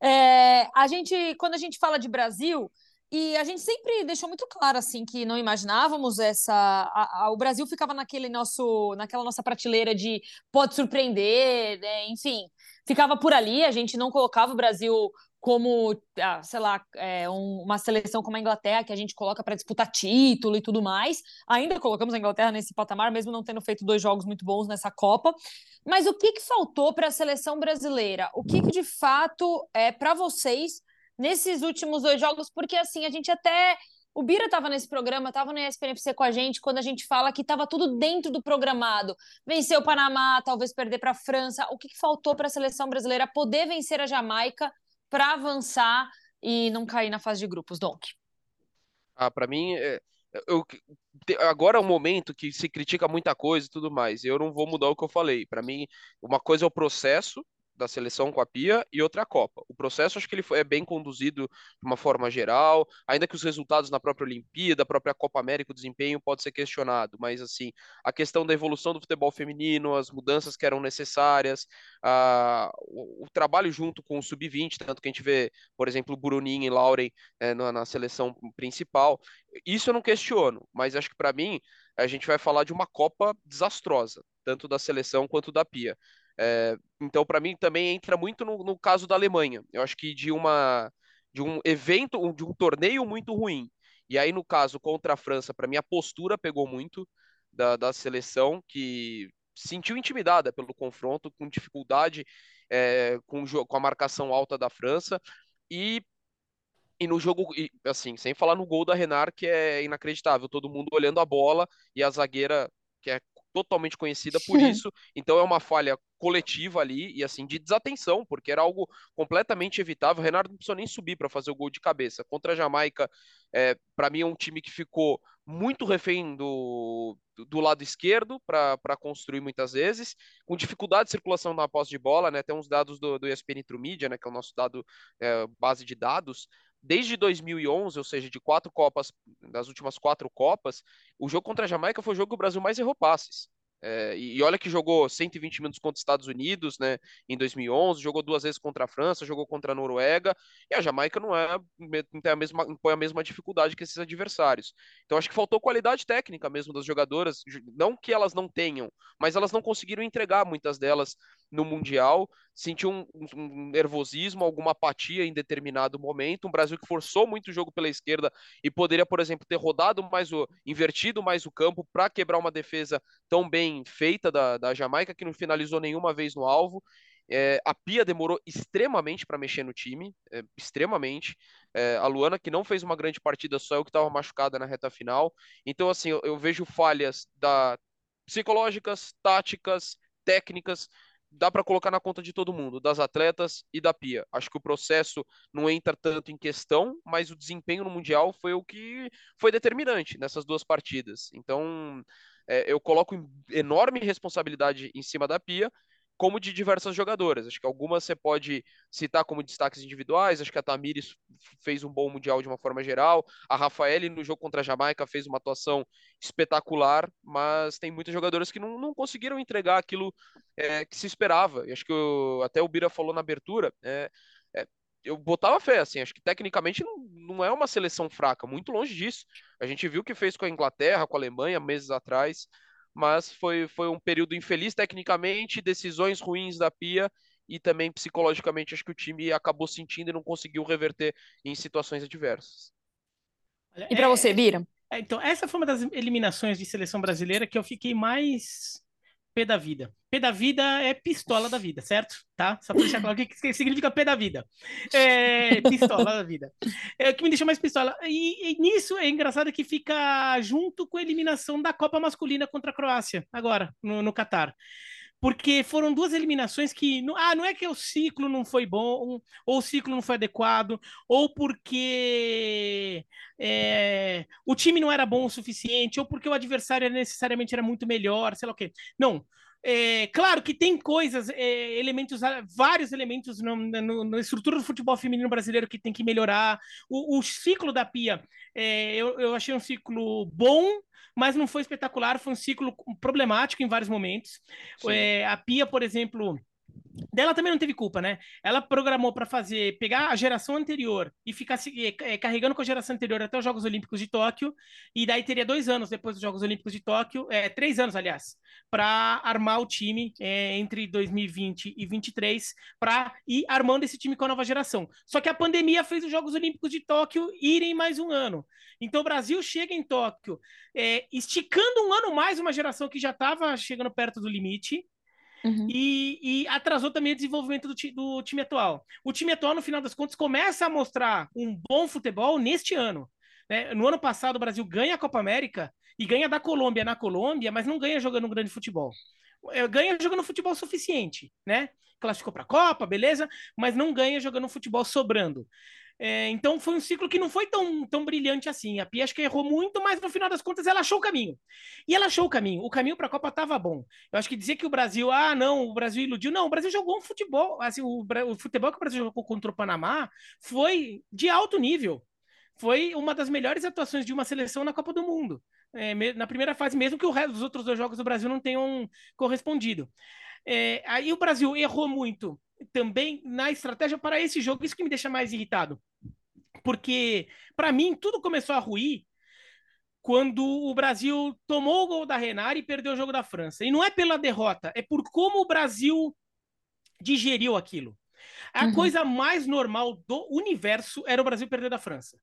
É, a gente, quando a gente fala de Brasil, e a gente sempre deixou muito claro assim que não imaginávamos essa. A, a, o Brasil ficava naquele nosso, naquela nossa prateleira de pode surpreender, né? enfim, ficava por ali. A gente não colocava o Brasil como, ah, sei lá, é, um, uma seleção como a Inglaterra que a gente coloca para disputar título e tudo mais. Ainda colocamos a Inglaterra nesse patamar, mesmo não tendo feito dois jogos muito bons nessa Copa. Mas o que, que faltou para a seleção brasileira? O que, que de fato é para vocês? Nesses últimos dois jogos, porque assim, a gente até. O Bira estava nesse programa, estava no ESPNFC com a gente, quando a gente fala que estava tudo dentro do programado. Vencer o Panamá, talvez perder para a França. O que, que faltou para a seleção brasileira poder vencer a Jamaica para avançar e não cair na fase de grupos, Donk? Ah, para mim, é, eu, agora é um momento que se critica muita coisa e tudo mais. Eu não vou mudar o que eu falei. Para mim, uma coisa é o processo da seleção com a Pia e outra a Copa. O processo acho que ele foi, é bem conduzido de uma forma geral, ainda que os resultados na própria Olimpíada, da própria Copa América, o desempenho pode ser questionado, mas assim, a questão da evolução do futebol feminino, as mudanças que eram necessárias, a, o, o trabalho junto com o Sub-20, tanto que a gente vê, por exemplo, o Bruninho e Lauren é, na, na seleção principal, isso eu não questiono, mas acho que para mim a gente vai falar de uma Copa desastrosa, tanto da seleção quanto da Pia. É, então, para mim, também entra muito no, no, caso da Alemanha. Eu acho que de uma de um evento, de um torneio muito ruim. E aí, no caso, contra a França, para mim, a postura pegou muito da, da seleção, que sentiu intimidada pelo confronto, com dificuldade é, com, com a marcação alta da França. E e no jogo, assim, sem falar no gol da Renard, que é inacreditável, todo mundo olhando a bola e a zagueira, que é totalmente conhecida por isso. Então é uma falha coletiva ali e assim de desatenção, porque era algo completamente evitável. O Renato não precisou nem subir para fazer o gol de cabeça. Contra a Jamaica, é, para mim é um time que ficou muito refém do, do lado esquerdo para construir muitas vezes, com dificuldade de circulação na posse de bola, né? Tem uns dados do, do ESPN Intromedia, né? Que é o nosso dado é, base de dados desde 2011, ou seja, de quatro Copas, das últimas quatro Copas, o jogo contra a Jamaica foi o jogo que o Brasil mais errou passes. É, e olha que jogou 120 minutos contra os Estados Unidos, né, em 2011, jogou duas vezes contra a França, jogou contra a Noruega, e a Jamaica não é tem a mesma põe a mesma dificuldade que esses adversários. Então acho que faltou qualidade técnica mesmo das jogadoras, não que elas não tenham, mas elas não conseguiram entregar muitas delas no mundial, sentiu um, um nervosismo, alguma apatia em determinado momento, um Brasil que forçou muito o jogo pela esquerda e poderia, por exemplo, ter rodado mais o invertido mais o campo para quebrar uma defesa tão bem bem feita da, da Jamaica, que não finalizou nenhuma vez no alvo. É, a Pia demorou extremamente para mexer no time, é, extremamente. É, a Luana, que não fez uma grande partida, só eu que estava machucada na reta final. Então, assim, eu, eu vejo falhas da psicológicas, táticas, técnicas, dá para colocar na conta de todo mundo, das atletas e da Pia. Acho que o processo não entra tanto em questão, mas o desempenho no Mundial foi o que foi determinante nessas duas partidas. Então, é, eu coloco enorme responsabilidade em cima da Pia, como de diversas jogadoras. Acho que algumas você pode citar como destaques individuais. Acho que a Tamires fez um bom mundial de uma forma geral. A Rafaele no jogo contra a Jamaica fez uma atuação espetacular, mas tem muitas jogadoras que não, não conseguiram entregar aquilo é, que se esperava. E acho que eu, até o Bira falou na abertura. É, é, eu botava fé, assim, acho que tecnicamente não, não é uma seleção fraca, muito longe disso. A gente viu o que fez com a Inglaterra, com a Alemanha meses atrás mas foi, foi um período infeliz tecnicamente, decisões ruins da Pia e também psicologicamente acho que o time acabou sentindo e não conseguiu reverter em situações adversas. E para você, Bira? É, então, essa foi uma das eliminações de seleção brasileira que eu fiquei mais P da vida. P da vida é pistola da vida, certo? Tá? Só para deixar claro o que significa P da vida. É pistola da vida. É o que me deixa mais pistola. E, e, nisso é engraçado que fica junto com a eliminação da Copa Masculina contra a Croácia, agora, no, no Catar porque foram duas eliminações que ah, não é que o ciclo não foi bom, ou o ciclo não foi adequado, ou porque é, o time não era bom o suficiente, ou porque o adversário necessariamente era muito melhor, sei lá o quê. Não. É, claro que tem coisas, é, elementos, vários elementos no, no, na estrutura do futebol feminino brasileiro que tem que melhorar. O, o ciclo da Pia, é, eu, eu achei um ciclo bom, mas não foi espetacular, foi um ciclo problemático em vários momentos. É, a Pia, por exemplo, dela também não teve culpa, né? Ela programou para fazer, pegar a geração anterior e ficar é, carregando com a geração anterior até os Jogos Olímpicos de Tóquio, e daí teria dois anos depois dos Jogos Olímpicos de Tóquio, é, três anos, aliás, para armar o time é, entre 2020 e 2023, para ir armando esse time com a nova geração. Só que a pandemia fez os Jogos Olímpicos de Tóquio irem mais um ano. Então o Brasil chega em Tóquio, é, esticando um ano mais uma geração que já estava chegando perto do limite, Uhum. E, e, atrasou também o desenvolvimento do, do, time atual. O time atual, no final das contas, começa a mostrar um bom futebol neste ano. Né? No ano passado, o Brasil ganha a Copa América e ganha da Colômbia na Colômbia, mas não ganha jogando um grande futebol. É, ganha jogando futebol suficiente, né? Classificou para a Copa, beleza, mas não ganha jogando futebol sobrando. É, então foi um ciclo que não foi tão, tão brilhante assim. A Pia acho que errou muito, mas no final das contas ela achou o caminho. E ela achou o caminho. O caminho para a Copa estava bom. Eu acho que dizer que o Brasil, ah, não, o Brasil iludiu. Não, o Brasil jogou um futebol. Assim, o, o futebol que o Brasil jogou contra o Panamá foi de alto nível. Foi uma das melhores atuações de uma seleção na Copa do Mundo. É, na primeira fase, mesmo que o resto dos outros dois jogos do Brasil não tenham correspondido. É, aí o Brasil errou muito também na estratégia para esse jogo. Isso que me deixa mais irritado. Porque, para mim, tudo começou a ruir quando o Brasil tomou o gol da Renard e perdeu o jogo da França. E não é pela derrota, é por como o Brasil digeriu aquilo. A uhum. coisa mais normal do universo era o Brasil perder da França.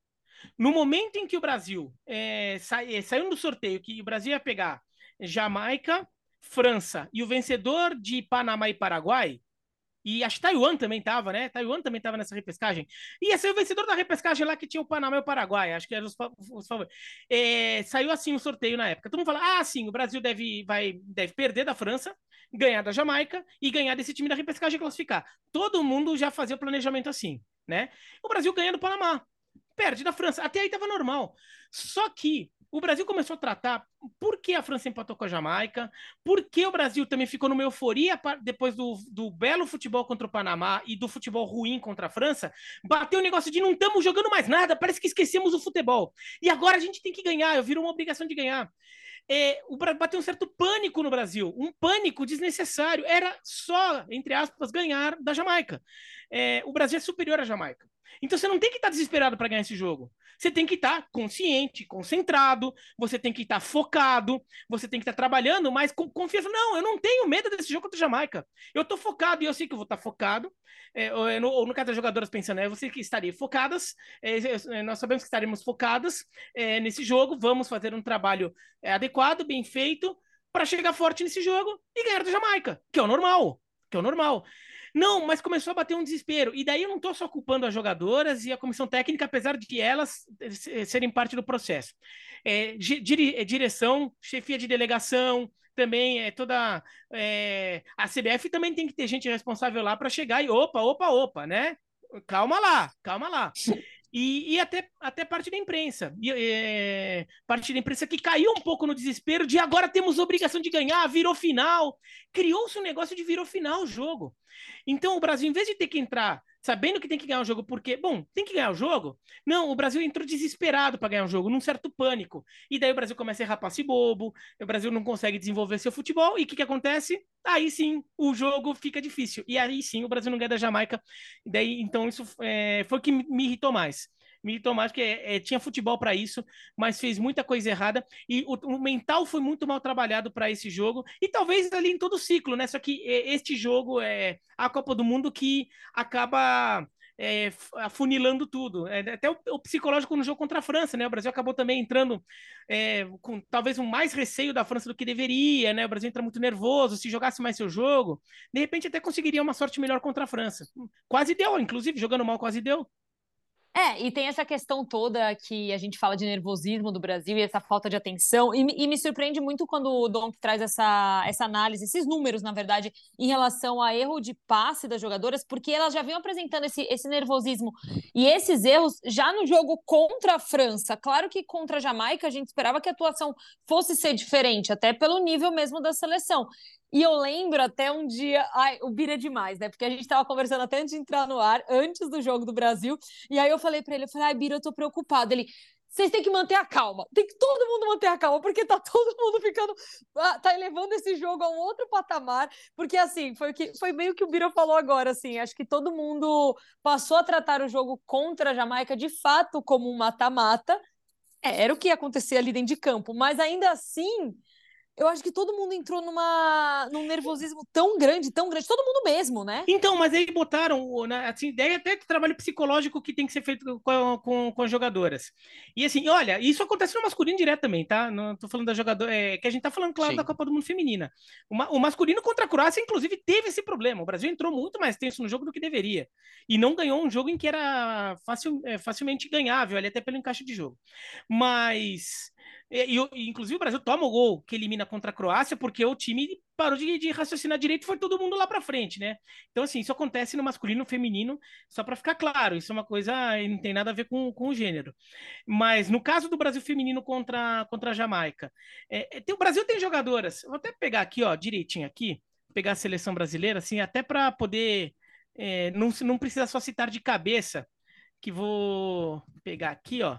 No momento em que o Brasil é, sa é, saiu do sorteio, que o Brasil ia pegar Jamaica, França e o vencedor de Panamá e Paraguai, e acho que Taiwan também tava, né? Taiwan também tava nessa repescagem. E ser o vencedor da repescagem lá que tinha o Panamá e o Paraguai. Acho que eram os, os favoritos. É, saiu assim o sorteio na época. Todo mundo fala: ah, sim, o Brasil deve, vai, deve perder da França, ganhar da Jamaica e ganhar desse time da repescagem e classificar. Todo mundo já fazia o planejamento assim, né? O Brasil ganha do Panamá. Perde da França. Até aí tava normal. Só que o Brasil começou a tratar por que a França empatou com a Jamaica, por que o Brasil também ficou numa euforia depois do, do belo futebol contra o Panamá e do futebol ruim contra a França, bateu o negócio de não estamos jogando mais nada, parece que esquecemos o futebol. E agora a gente tem que ganhar, eu viro uma obrigação de ganhar. É, o, bateu um certo pânico no Brasil, um pânico desnecessário. Era só, entre aspas, ganhar da Jamaica. É, o Brasil é superior à Jamaica. Então você não tem que estar desesperado para ganhar esse jogo. Você tem que estar consciente, concentrado, você tem que estar focado, você tem que estar trabalhando, mas com confiança. Não, eu não tenho medo desse jogo contra Jamaica. Eu estou focado e eu sei que eu vou estar focado. É, ou, no, ou no caso das jogadoras pensando, é você que estaria focadas, é, é, nós sabemos que estaremos focadas é, nesse jogo, vamos fazer um trabalho é, adequado, bem feito, para chegar forte nesse jogo e ganhar da Jamaica, que é o normal. Que é o normal. Não, mas começou a bater um desespero. E daí eu não estou só culpando as jogadoras e a comissão técnica, apesar de elas eh, serem parte do processo. É, dire, direção, chefia de delegação, também é toda. É, a CBF também tem que ter gente responsável lá para chegar e opa, opa, opa, né? Calma lá, calma lá. E, e até, até parte da imprensa. E, é, parte da imprensa que caiu um pouco no desespero de agora temos obrigação de ganhar, virou final. Criou-se um negócio de virou final o jogo. Então o Brasil, em vez de ter que entrar sabendo que tem que ganhar o jogo, porque, bom, tem que ganhar o jogo. Não, o Brasil entrou desesperado para ganhar o jogo, num certo pânico. E daí o Brasil começa a errar passe bobo, o Brasil não consegue desenvolver seu futebol, e o que, que acontece? Aí sim, o jogo fica difícil. E aí sim, o Brasil não ganha da Jamaica. E daí, então, isso é, foi o que me irritou mais me irritou mais porque é, tinha futebol para isso, mas fez muita coisa errada e o, o mental foi muito mal trabalhado para esse jogo e talvez ali em todo o ciclo, né? Só que é, este jogo é a Copa do Mundo que acaba é, afunilando tudo. É, até o, o, psicológico no jogo contra a França, né? O Brasil acabou também entrando é, com talvez um mais receio da França do que deveria, né? O Brasil entra muito nervoso. Se jogasse mais seu jogo, de repente até conseguiria uma sorte melhor contra a França. Quase deu, inclusive, jogando mal, quase deu. É, e tem essa questão toda que a gente fala de nervosismo do Brasil e essa falta de atenção. E, e, me surpreende muito quando o Dom traz essa, essa análise, esses números, na verdade, em relação a erro de passe das jogadoras, porque elas já vinham apresentando esse, esse nervosismo e esses erros já no jogo contra a França. Claro que contra a Jamaica a gente esperava que a atuação fosse ser diferente, até pelo nível mesmo da seleção. E eu lembro até um dia, ai, o Bira é demais, né? Porque a gente estava conversando até antes de entrar no ar, antes do jogo do Brasil, e aí eu falei para ele, eu falei, ai, Bira, eu tô preocupado. Ele, vocês têm que manter a calma. Tem que todo mundo manter a calma, porque tá todo mundo ficando. Ah, tá elevando esse jogo a um outro patamar. Porque, assim, foi, que, foi meio que o Bira falou agora, assim. Acho que todo mundo passou a tratar o jogo contra a Jamaica de fato como um mata-mata. É, era o que ia acontecer ali dentro de campo, mas ainda assim eu acho que todo mundo entrou numa, num nervosismo tão grande, tão grande, todo mundo mesmo, né? Então, mas aí botaram, né, assim, ideia até que trabalho psicológico que tem que ser feito com, com, com as jogadoras. E assim, olha, isso acontece no masculino direto também, tá? Não tô falando da jogadora, é, que a gente tá falando, claro, Sim. da Copa do Mundo Feminina. O, o, masculino contra a Croácia, inclusive, teve esse problema. O Brasil entrou muito mais tenso no jogo do que deveria. E não ganhou um jogo em que era facil, é, facilmente ganhável, ali até pelo encaixe de jogo. Mas e, e, inclusive o Brasil toma o gol que elimina contra a Croácia, porque o time parou de, de raciocinar direito e foi todo mundo lá para frente, né? Então, assim, isso acontece no masculino e no feminino, só para ficar claro, isso é uma coisa, não tem nada a ver com, com o gênero. Mas no caso do Brasil feminino contra, contra a Jamaica, é, é tem, o Brasil tem jogadoras, vou até pegar aqui, ó, direitinho aqui, pegar a seleção brasileira, assim, até para poder. É, não, não precisa só citar de cabeça, que vou pegar aqui, ó.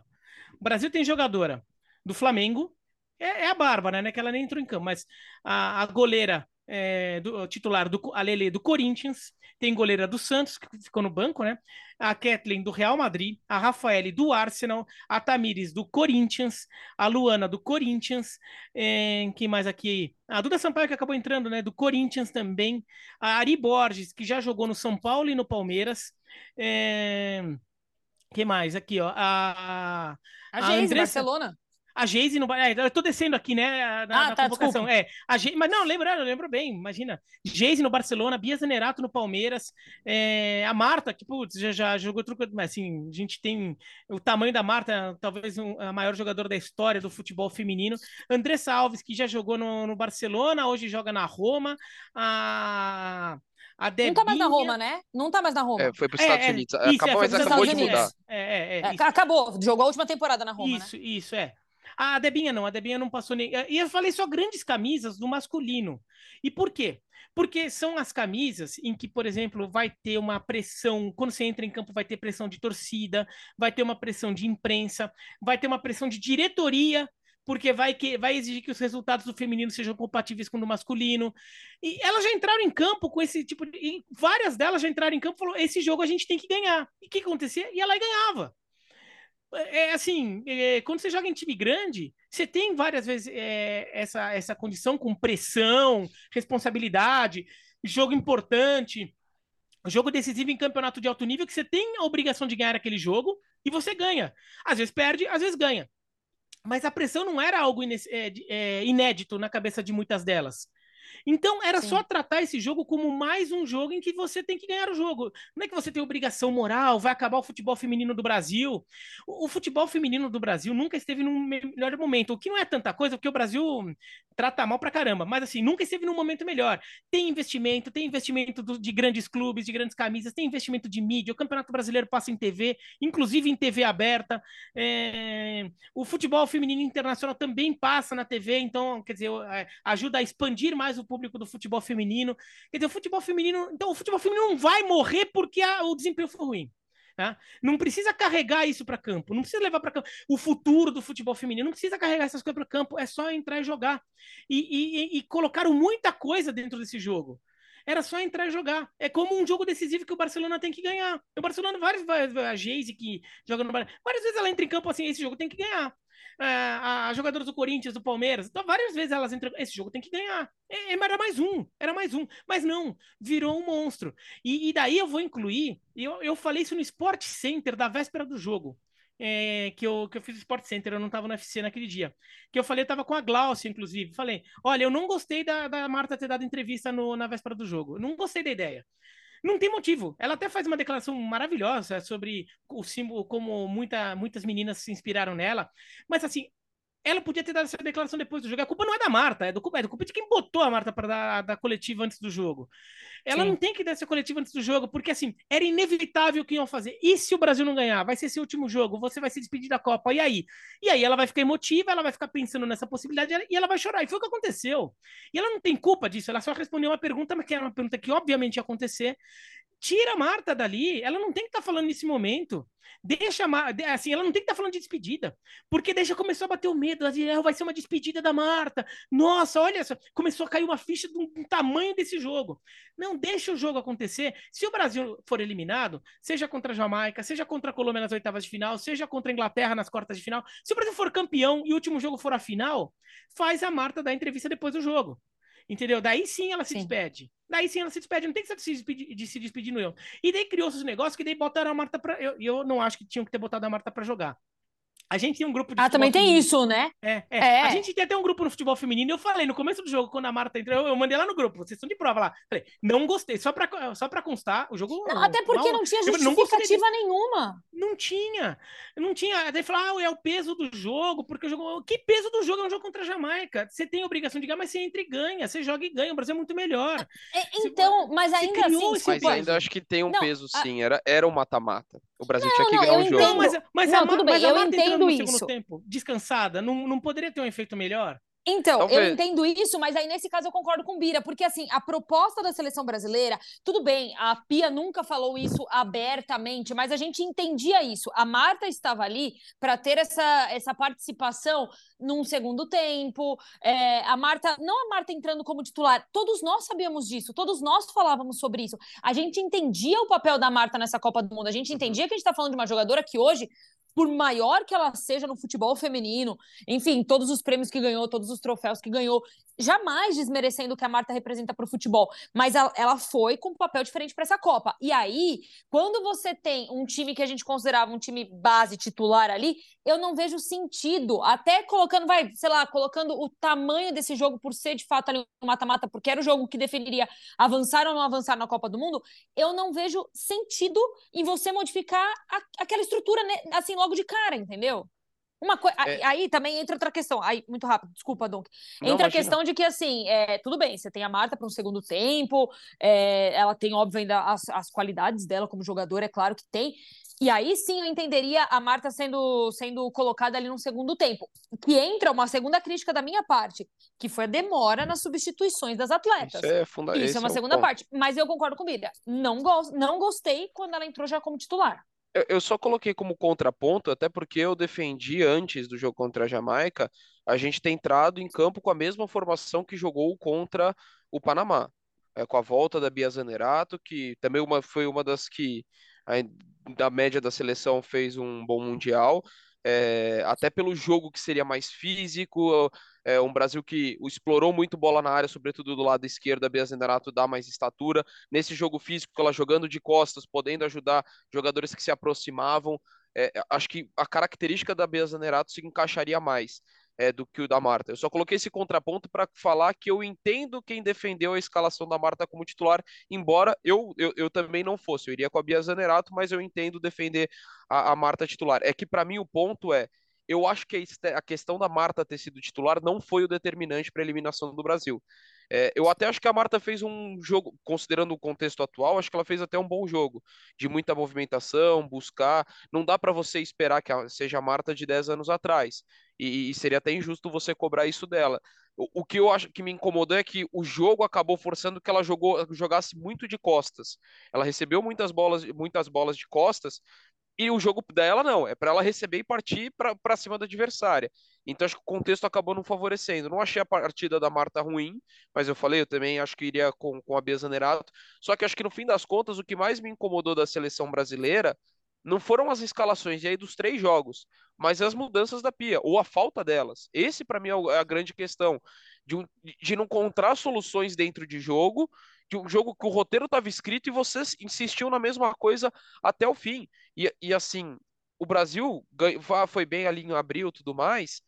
O Brasil tem jogadora do Flamengo é, é a Bárbara, né? Que ela nem entrou em campo, mas a, a goleira é, do, titular do a Lele do Corinthians, tem goleira do Santos, que ficou no banco, né? A Kathleen do Real Madrid, a Rafaele do Arsenal, a Tamires do Corinthians, a Luana do Corinthians, é, quem mais aqui? A Duda Sampaio, que acabou entrando, né? Do Corinthians também, a Ari Borges, que já jogou no São Paulo e no Palmeiras. É... que mais? Aqui, ó. A, a, a Geise, Andressa... Barcelona. A Geise não É, eu tô descendo aqui, né? Na, ah, na tá, convocação. Desculpa. É, a Geise, mas não, lembra, eu lembro bem, imagina. Geise no Barcelona, Bia Zanerato no Palmeiras, é, a Marta, que putz, já, já jogou truco, mas assim, a gente tem o tamanho da Marta, talvez um, a maior jogadora da história do futebol feminino. Andressa Alves, que já jogou no, no Barcelona, hoje joga na Roma. A a Debinha... Não tá mais na Roma, né? Não tá mais na Roma. É, foi para os Estados é, Unidos. Isso, acabou, é, mas acabou de mudar. É, é, é acabou, jogou a última temporada na Roma. Isso, né? isso, é. A Debinha não, a Debinha não passou nem. E eu falei só grandes camisas do masculino. E por quê? Porque são as camisas em que, por exemplo, vai ter uma pressão, quando você entra em campo, vai ter pressão de torcida, vai ter uma pressão de imprensa, vai ter uma pressão de diretoria, porque vai, que, vai exigir que os resultados do feminino sejam compatíveis com o do masculino. E elas já entraram em campo com esse tipo de. Várias delas já entraram em campo e falaram: esse jogo a gente tem que ganhar. E o que acontecia? E ela ganhava é assim, é, quando você joga em time grande, você tem várias vezes é, essa, essa condição com pressão, responsabilidade, jogo importante, jogo decisivo em campeonato de alto nível, que você tem a obrigação de ganhar aquele jogo e você ganha. Às vezes perde, às vezes ganha. Mas a pressão não era algo é, é, inédito na cabeça de muitas delas. Então era Sim. só tratar esse jogo como mais um jogo em que você tem que ganhar o jogo. Não é que você tem obrigação moral, vai acabar o futebol feminino do Brasil. O, o futebol feminino do Brasil nunca esteve num melhor momento, o que não é tanta coisa, porque o Brasil trata mal pra caramba, mas assim, nunca esteve num momento melhor. Tem investimento, tem investimento do, de grandes clubes, de grandes camisas, tem investimento de mídia, o Campeonato Brasileiro passa em TV, inclusive em TV aberta. É... O futebol feminino internacional também passa na TV, então, quer dizer, é, ajuda a expandir mais o público do futebol feminino. Quer dizer, o futebol feminino. Então, o futebol feminino não vai morrer porque a, o desempenho foi ruim. Tá? Não precisa carregar isso para campo, não precisa levar para campo o futuro do futebol feminino, não precisa carregar essas coisas para campo, é só entrar e jogar. E, e, e, colocaram muita coisa dentro desse jogo. Era só entrar e jogar. É como um jogo decisivo que o Barcelona tem que ganhar. O Barcelona, várias a Geise que joga no Barcelona, várias vezes ela entra em campo assim, esse jogo tem que ganhar as jogadoras do Corinthians, do Palmeiras. Então, várias vezes elas entram. Esse jogo tem que ganhar. É, era mais um, era mais um. Mas não, virou um monstro. E, e daí eu vou incluir. Eu, eu falei isso no Sport Center da véspera do jogo. É, que, eu, que eu fiz o Sport Center, eu não estava no UFC naquele dia. Que eu falei, eu tava com a Glaucia, inclusive. Falei, olha, eu não gostei da, da Marta ter dado entrevista no, na véspera do jogo. Não gostei da ideia. Não tem motivo. Ela até faz uma declaração maravilhosa sobre o símbolo, como muita, muitas meninas se inspiraram nela. Mas assim, ela podia ter dado essa declaração depois do jogo. A culpa não é da Marta, é do culpa, é do culpa de quem botou a Marta para dar da coletiva antes do jogo. Ela Sim. não tem que dar essa coletiva antes do jogo, porque assim, era inevitável o que iam fazer. E se o Brasil não ganhar? Vai ser seu último jogo, você vai se despedir da Copa. E aí? E aí ela vai ficar emotiva, ela vai ficar pensando nessa possibilidade e ela vai chorar. E foi o que aconteceu. E ela não tem culpa disso, ela só respondeu uma pergunta, mas que era uma pergunta que obviamente ia acontecer tira a Marta dali, ela não tem que estar tá falando nesse momento. Deixa assim, ela não tem que estar tá falando de despedida, porque deixa começou a bater o medo, assim, vai ser uma despedida da Marta. Nossa, olha só, começou a cair uma ficha do, do tamanho desse jogo. Não deixa o jogo acontecer. Se o Brasil for eliminado, seja contra a Jamaica, seja contra a Colômbia nas oitavas de final, seja contra a Inglaterra nas quartas de final, se o Brasil for campeão e o último jogo for a final, faz a Marta dar entrevista depois do jogo. Entendeu? Daí sim ela se sim. despede. Daí sim ela se despede, não tem que se despedir, de se despedir no eu. E daí criou-se os negócios que daí botaram a Marta pra. Eu, eu não acho que tinham que ter botado a Marta para jogar. A gente tem um grupo de. Ah, também tem feminino. isso, né? É, é, é, A gente tem até um grupo no futebol feminino. Eu falei no começo do jogo, quando a Marta entrou, eu, eu mandei lá no grupo, vocês estão de prova lá. Falei, não gostei, só pra, só pra constar, o jogo. Não, até porque não, não tinha justificativa não nenhuma. Não tinha. Não tinha. Daí falar, ah, é o peso do jogo, porque o jogo. Que peso do jogo? É um jogo contra a Jamaica. Você tem obrigação de ganhar, mas você entra e ganha. Você joga e ganha. O Brasil é muito melhor. É, então, você, mas ainda assim. Mas ainda acho que tem um não, peso, sim. Era, era um mata-mata. O Brasil não, tinha que não, ganhar o jogo. Não, mas, mas não, a, tudo bem, mas a eu entendo isso. Tempo, descansada, não, não poderia ter um efeito melhor? Então, Talvez. eu entendo isso, mas aí nesse caso eu concordo com o Bira, porque assim, a proposta da seleção brasileira, tudo bem, a Pia nunca falou isso abertamente, mas a gente entendia isso. A Marta estava ali para ter essa, essa participação num segundo tempo. É, a Marta, não a Marta entrando como titular, todos nós sabíamos disso, todos nós falávamos sobre isso. A gente entendia o papel da Marta nessa Copa do Mundo, a gente entendia que a gente está falando de uma jogadora que hoje por maior que ela seja no futebol feminino, enfim, todos os prêmios que ganhou, todos os troféus que ganhou, jamais desmerecendo o que a Marta representa para o futebol, mas ela, ela, foi com um papel diferente para essa Copa. E aí, quando você tem um time que a gente considerava um time base titular ali, eu não vejo sentido, até colocando, vai, sei lá, colocando o tamanho desse jogo por ser de fato ali um mata-mata, porque era o jogo que definiria avançar ou não avançar na Copa do Mundo, eu não vejo sentido em você modificar a, aquela estrutura né, assim logo de cara, entendeu? Uma coisa. É... Aí também entra outra questão. Aí, muito rápido, desculpa, Donk. Entra a questão de que, assim, é, tudo bem, você tem a Marta para um segundo tempo, é, ela tem, óbvio, ainda as, as qualidades dela como jogadora, é claro que tem. E aí sim eu entenderia a Marta sendo, sendo colocada ali no segundo tempo. Que entra uma segunda crítica da minha parte, que foi a demora nas substituições das atletas. Isso é, funda Isso é uma é segunda parte. Mas eu concordo com Bíblia. Não, go não gostei quando ela entrou já como titular. Eu só coloquei como contraponto, até porque eu defendi antes do jogo contra a Jamaica, a gente ter entrado em campo com a mesma formação que jogou contra o Panamá. É, com a volta da Bia Zanerato, que também uma, foi uma das que, da média da seleção, fez um bom Mundial é, até pelo jogo que seria mais físico, é, um Brasil que explorou muito bola na área, sobretudo do lado esquerdo, a Bia Zendarato dá mais estatura. Nesse jogo físico, ela jogando de costas, podendo ajudar jogadores que se aproximavam, é, acho que a característica da Bia Zanerato se encaixaria mais. É, do que o da Marta. Eu só coloquei esse contraponto para falar que eu entendo quem defendeu a escalação da Marta como titular, embora eu, eu, eu também não fosse. Eu iria com a Bia Zanerato, mas eu entendo defender a, a Marta titular. É que para mim o ponto é eu acho que a questão da Marta ter sido titular não foi o determinante para a eliminação do Brasil. É, eu até acho que a Marta fez um jogo, considerando o contexto atual, acho que ela fez até um bom jogo, de muita movimentação, buscar. Não dá para você esperar que seja a Marta de 10 anos atrás. E, e seria até injusto você cobrar isso dela. O, o, que eu acho que me incomodou é que o jogo acabou forçando que ela jogou, jogasse muito de costas. Ela recebeu muitas bolas, muitas bolas de costas e o jogo dela não, é para ela receber e partir para cima da adversária. Então acho que o contexto acabou não favorecendo. Não achei a partida da Marta ruim, mas eu falei, eu também acho que iria com, com a Bia Zanerato. Só que acho que no fim das contas, o que mais me incomodou da seleção brasileira não foram as escalações aí dos três jogos, mas as mudanças da Pia, ou a falta delas. Esse, para mim, é, é a grande questão. De, um, de não encontrar soluções dentro de jogo de um jogo que o roteiro estava escrito e você insistiu na mesma coisa até o fim. E, e assim, o Brasil foi bem ali em abril e tudo mais,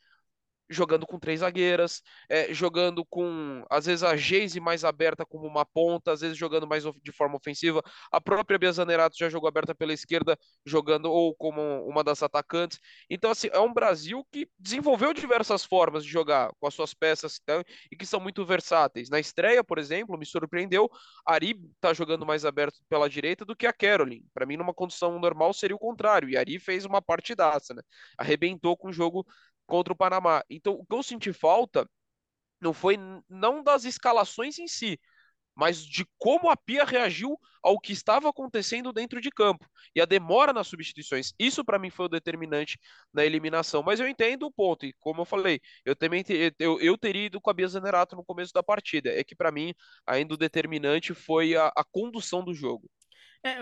jogando com três zagueiras, é, jogando com, às vezes, a Geise mais aberta como uma ponta, às vezes jogando mais de forma ofensiva. A própria Bia Zanerato já jogou aberta pela esquerda, jogando ou como uma das atacantes. Então, assim, é um Brasil que desenvolveu diversas formas de jogar com as suas peças então, e que são muito versáteis. Na estreia, por exemplo, me surpreendeu, Ari tá jogando mais aberto pela direita do que a Caroline. Para mim, numa condição normal, seria o contrário. E Ari fez uma partidaça, né? Arrebentou com o jogo contra o Panamá. Então, o que eu senti falta não foi não das escalações em si, mas de como a Pia reagiu ao que estava acontecendo dentro de campo e a demora nas substituições. Isso para mim foi o determinante na eliminação. Mas eu entendo o ponto e como eu falei, eu também te, eu, eu teria ido com a Bia Zanerato no começo da partida. É que para mim ainda o determinante foi a, a condução do jogo. É,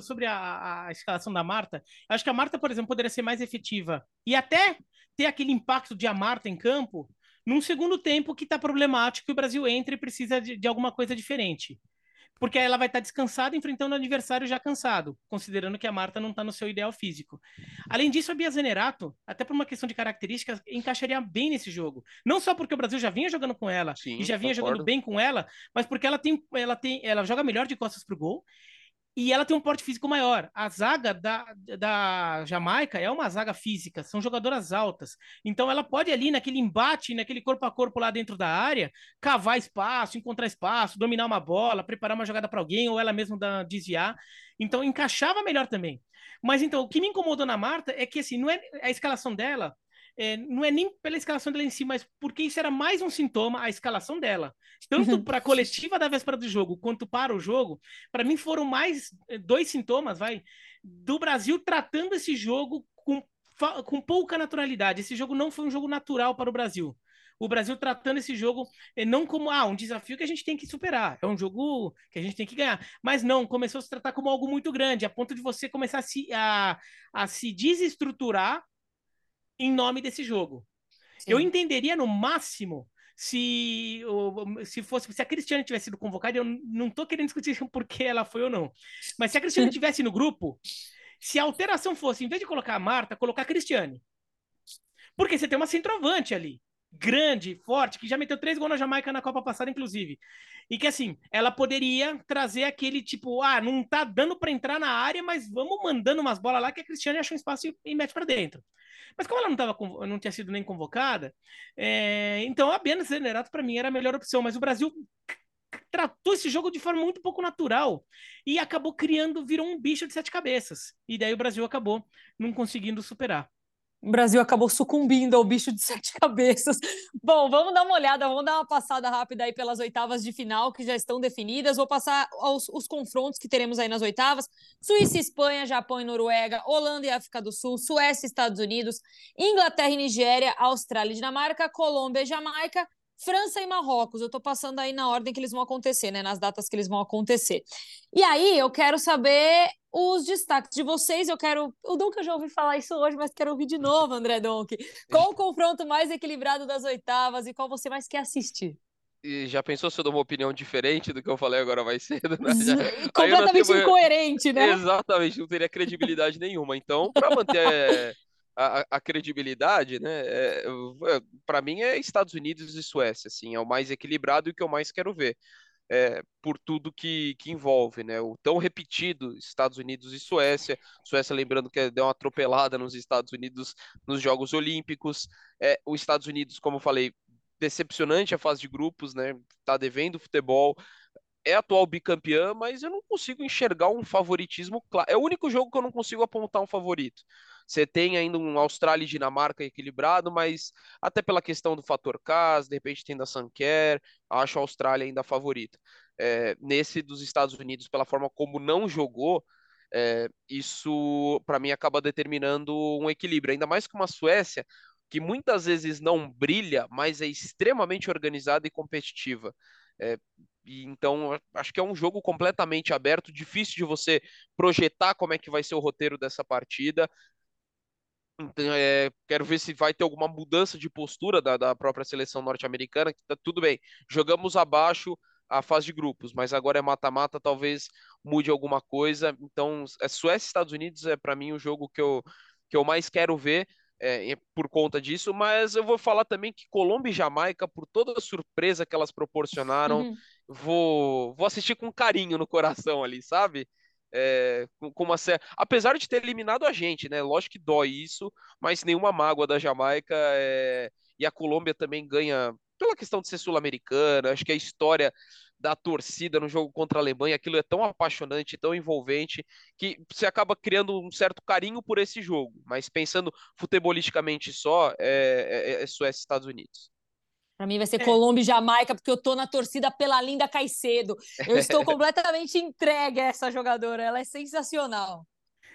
sobre a, a, escalação da Marta, acho que a Marta, por exemplo, poderia ser mais efetiva e até ter aquele impacto de a Marta em campo num segundo tempo que está problemático que o Brasil entra e precisa de, de alguma coisa diferente. Porque ela vai estar tá descansada enfrentando o adversário já cansado, considerando que a Marta não está no seu ideal físico. Além disso, a Bia Zenerato, até por uma questão de características, encaixaria bem nesse jogo. Não só porque o Brasil já vinha jogando com ela Sim, e já vinha concordo. jogando bem com ela, mas porque ela tem, ela tem, ela joga melhor de costas pro gol e ela tem um porte físico maior. A zaga da, da Jamaica é uma zaga física, são jogadoras altas. Então ela pode ali naquele embate, naquele corpo a corpo lá dentro da área, cavar espaço, encontrar espaço, dominar uma bola, preparar uma jogada para alguém ou ela mesma da, desviar. Então encaixava melhor também. Mas então o que me incomodou na Marta é que assim, não é a escalação dela é, não é nem pela escalação dela em si, mas porque isso era mais um sintoma, a escalação dela. Tanto uhum. para a coletiva da véspera do jogo, quanto para o jogo, para mim foram mais é, dois sintomas, vai, do Brasil tratando esse jogo com, com pouca naturalidade. Esse jogo não foi um jogo natural para o Brasil. O Brasil tratando esse jogo é, não como ah, um desafio que a gente tem que superar, é um jogo que a gente tem que ganhar. Mas não, começou a se tratar como algo muito grande, a ponto de você começar a se, a, a se desestruturar em nome desse jogo. Sim. Eu entenderia no máximo se, se fosse se a Cristiane tivesse sido convocada, eu não tô querendo discutir por que ela foi ou não. Mas se a Cristiane tivesse no grupo, se a alteração fosse, em vez de colocar a Marta, colocar a Cristiane. Porque você tem uma centroavante ali, grande, forte, que já meteu três gols na Jamaica na Copa passada, inclusive. E que assim, ela poderia trazer aquele tipo, ah, não tá dando para entrar na área, mas vamos mandando umas bolas lá que a Cristiane acha um espaço e, mete para dentro. Mas como ela não, tava, não tinha sido nem convocada, é, então a Biana Zenerato para mim era a melhor opção. Mas o Brasil tratou esse jogo de forma muito pouco natural e acabou criando, virou um bicho de sete cabeças. E daí o Brasil acabou não conseguindo superar. O Brasil acabou sucumbindo ao bicho de sete cabeças. Bom, vamos dar uma olhada, vamos dar uma passada rápida aí pelas oitavas de final que já estão definidas. Vou passar aos, os confrontos que teremos aí nas oitavas: Suíça Espanha, Japão e Noruega, Holanda e África do Sul, Suécia e Estados Unidos, Inglaterra e Nigéria, Austrália e Dinamarca, Colômbia e Jamaica, França e Marrocos. Eu estou passando aí na ordem que eles vão acontecer, né? Nas datas que eles vão acontecer. E aí, eu quero saber os destaques de vocês. Eu quero. O Duncan já ouvi falar isso hoje, mas quero ouvir de novo, André Donk. Qual o confronto mais equilibrado das oitavas e qual você mais quer assistir? E já pensou se eu dou uma opinião diferente do que eu falei agora mais cedo? Né? Já... Completamente tenho... incoerente, né? Exatamente, não teria credibilidade nenhuma. Então, para manter a, a credibilidade, né? É, é para mim é Estados Unidos e Suécia, assim, é o mais equilibrado e o que eu mais quero ver. É, por tudo que, que envolve, né? O tão repetido Estados Unidos e Suécia. Suécia, lembrando que deu uma atropelada nos Estados Unidos nos Jogos Olímpicos. É, os Estados Unidos, como falei, decepcionante a fase de grupos, né? Tá devendo futebol é atual bicampeã, mas eu não consigo enxergar um favoritismo claro. É o único jogo que eu não consigo apontar um favorito. Você tem ainda um Austrália e Dinamarca equilibrado, mas até pela questão do fator casa, de repente tem da Sanquer, acho a Austrália ainda a favorita. É, nesse dos Estados Unidos, pela forma como não jogou, é, isso para mim acaba determinando um equilíbrio. Ainda mais que uma Suécia que muitas vezes não brilha, mas é extremamente organizada e competitiva. É, então acho que é um jogo completamente aberto, difícil de você projetar como é que vai ser o roteiro dessa partida. Então, é, quero ver se vai ter alguma mudança de postura da, da própria seleção norte-americana. Tá tudo bem, jogamos abaixo a fase de grupos, mas agora é mata-mata, talvez mude alguma coisa. Então, é Suécia e Estados Unidos é para mim o jogo que eu, que eu mais quero ver é, por conta disso, mas eu vou falar também que Colômbia e Jamaica, por toda a surpresa que elas proporcionaram, uhum. vou, vou assistir com carinho no coração ali, sabe? É, com, com, uma apesar de ter eliminado a gente, né? Lógico que dói isso, mas nenhuma mágoa da Jamaica é... e a Colômbia também ganha pela questão de ser sul-americana. Acho que a história da torcida no jogo contra a Alemanha, aquilo é tão apaixonante, tão envolvente, que você acaba criando um certo carinho por esse jogo. Mas pensando futebolisticamente só, é, é, é Suécia e Estados Unidos. Para mim vai ser é. Colômbia e Jamaica, porque eu tô na torcida pela linda Caicedo. Eu estou completamente entregue a essa jogadora, ela é sensacional.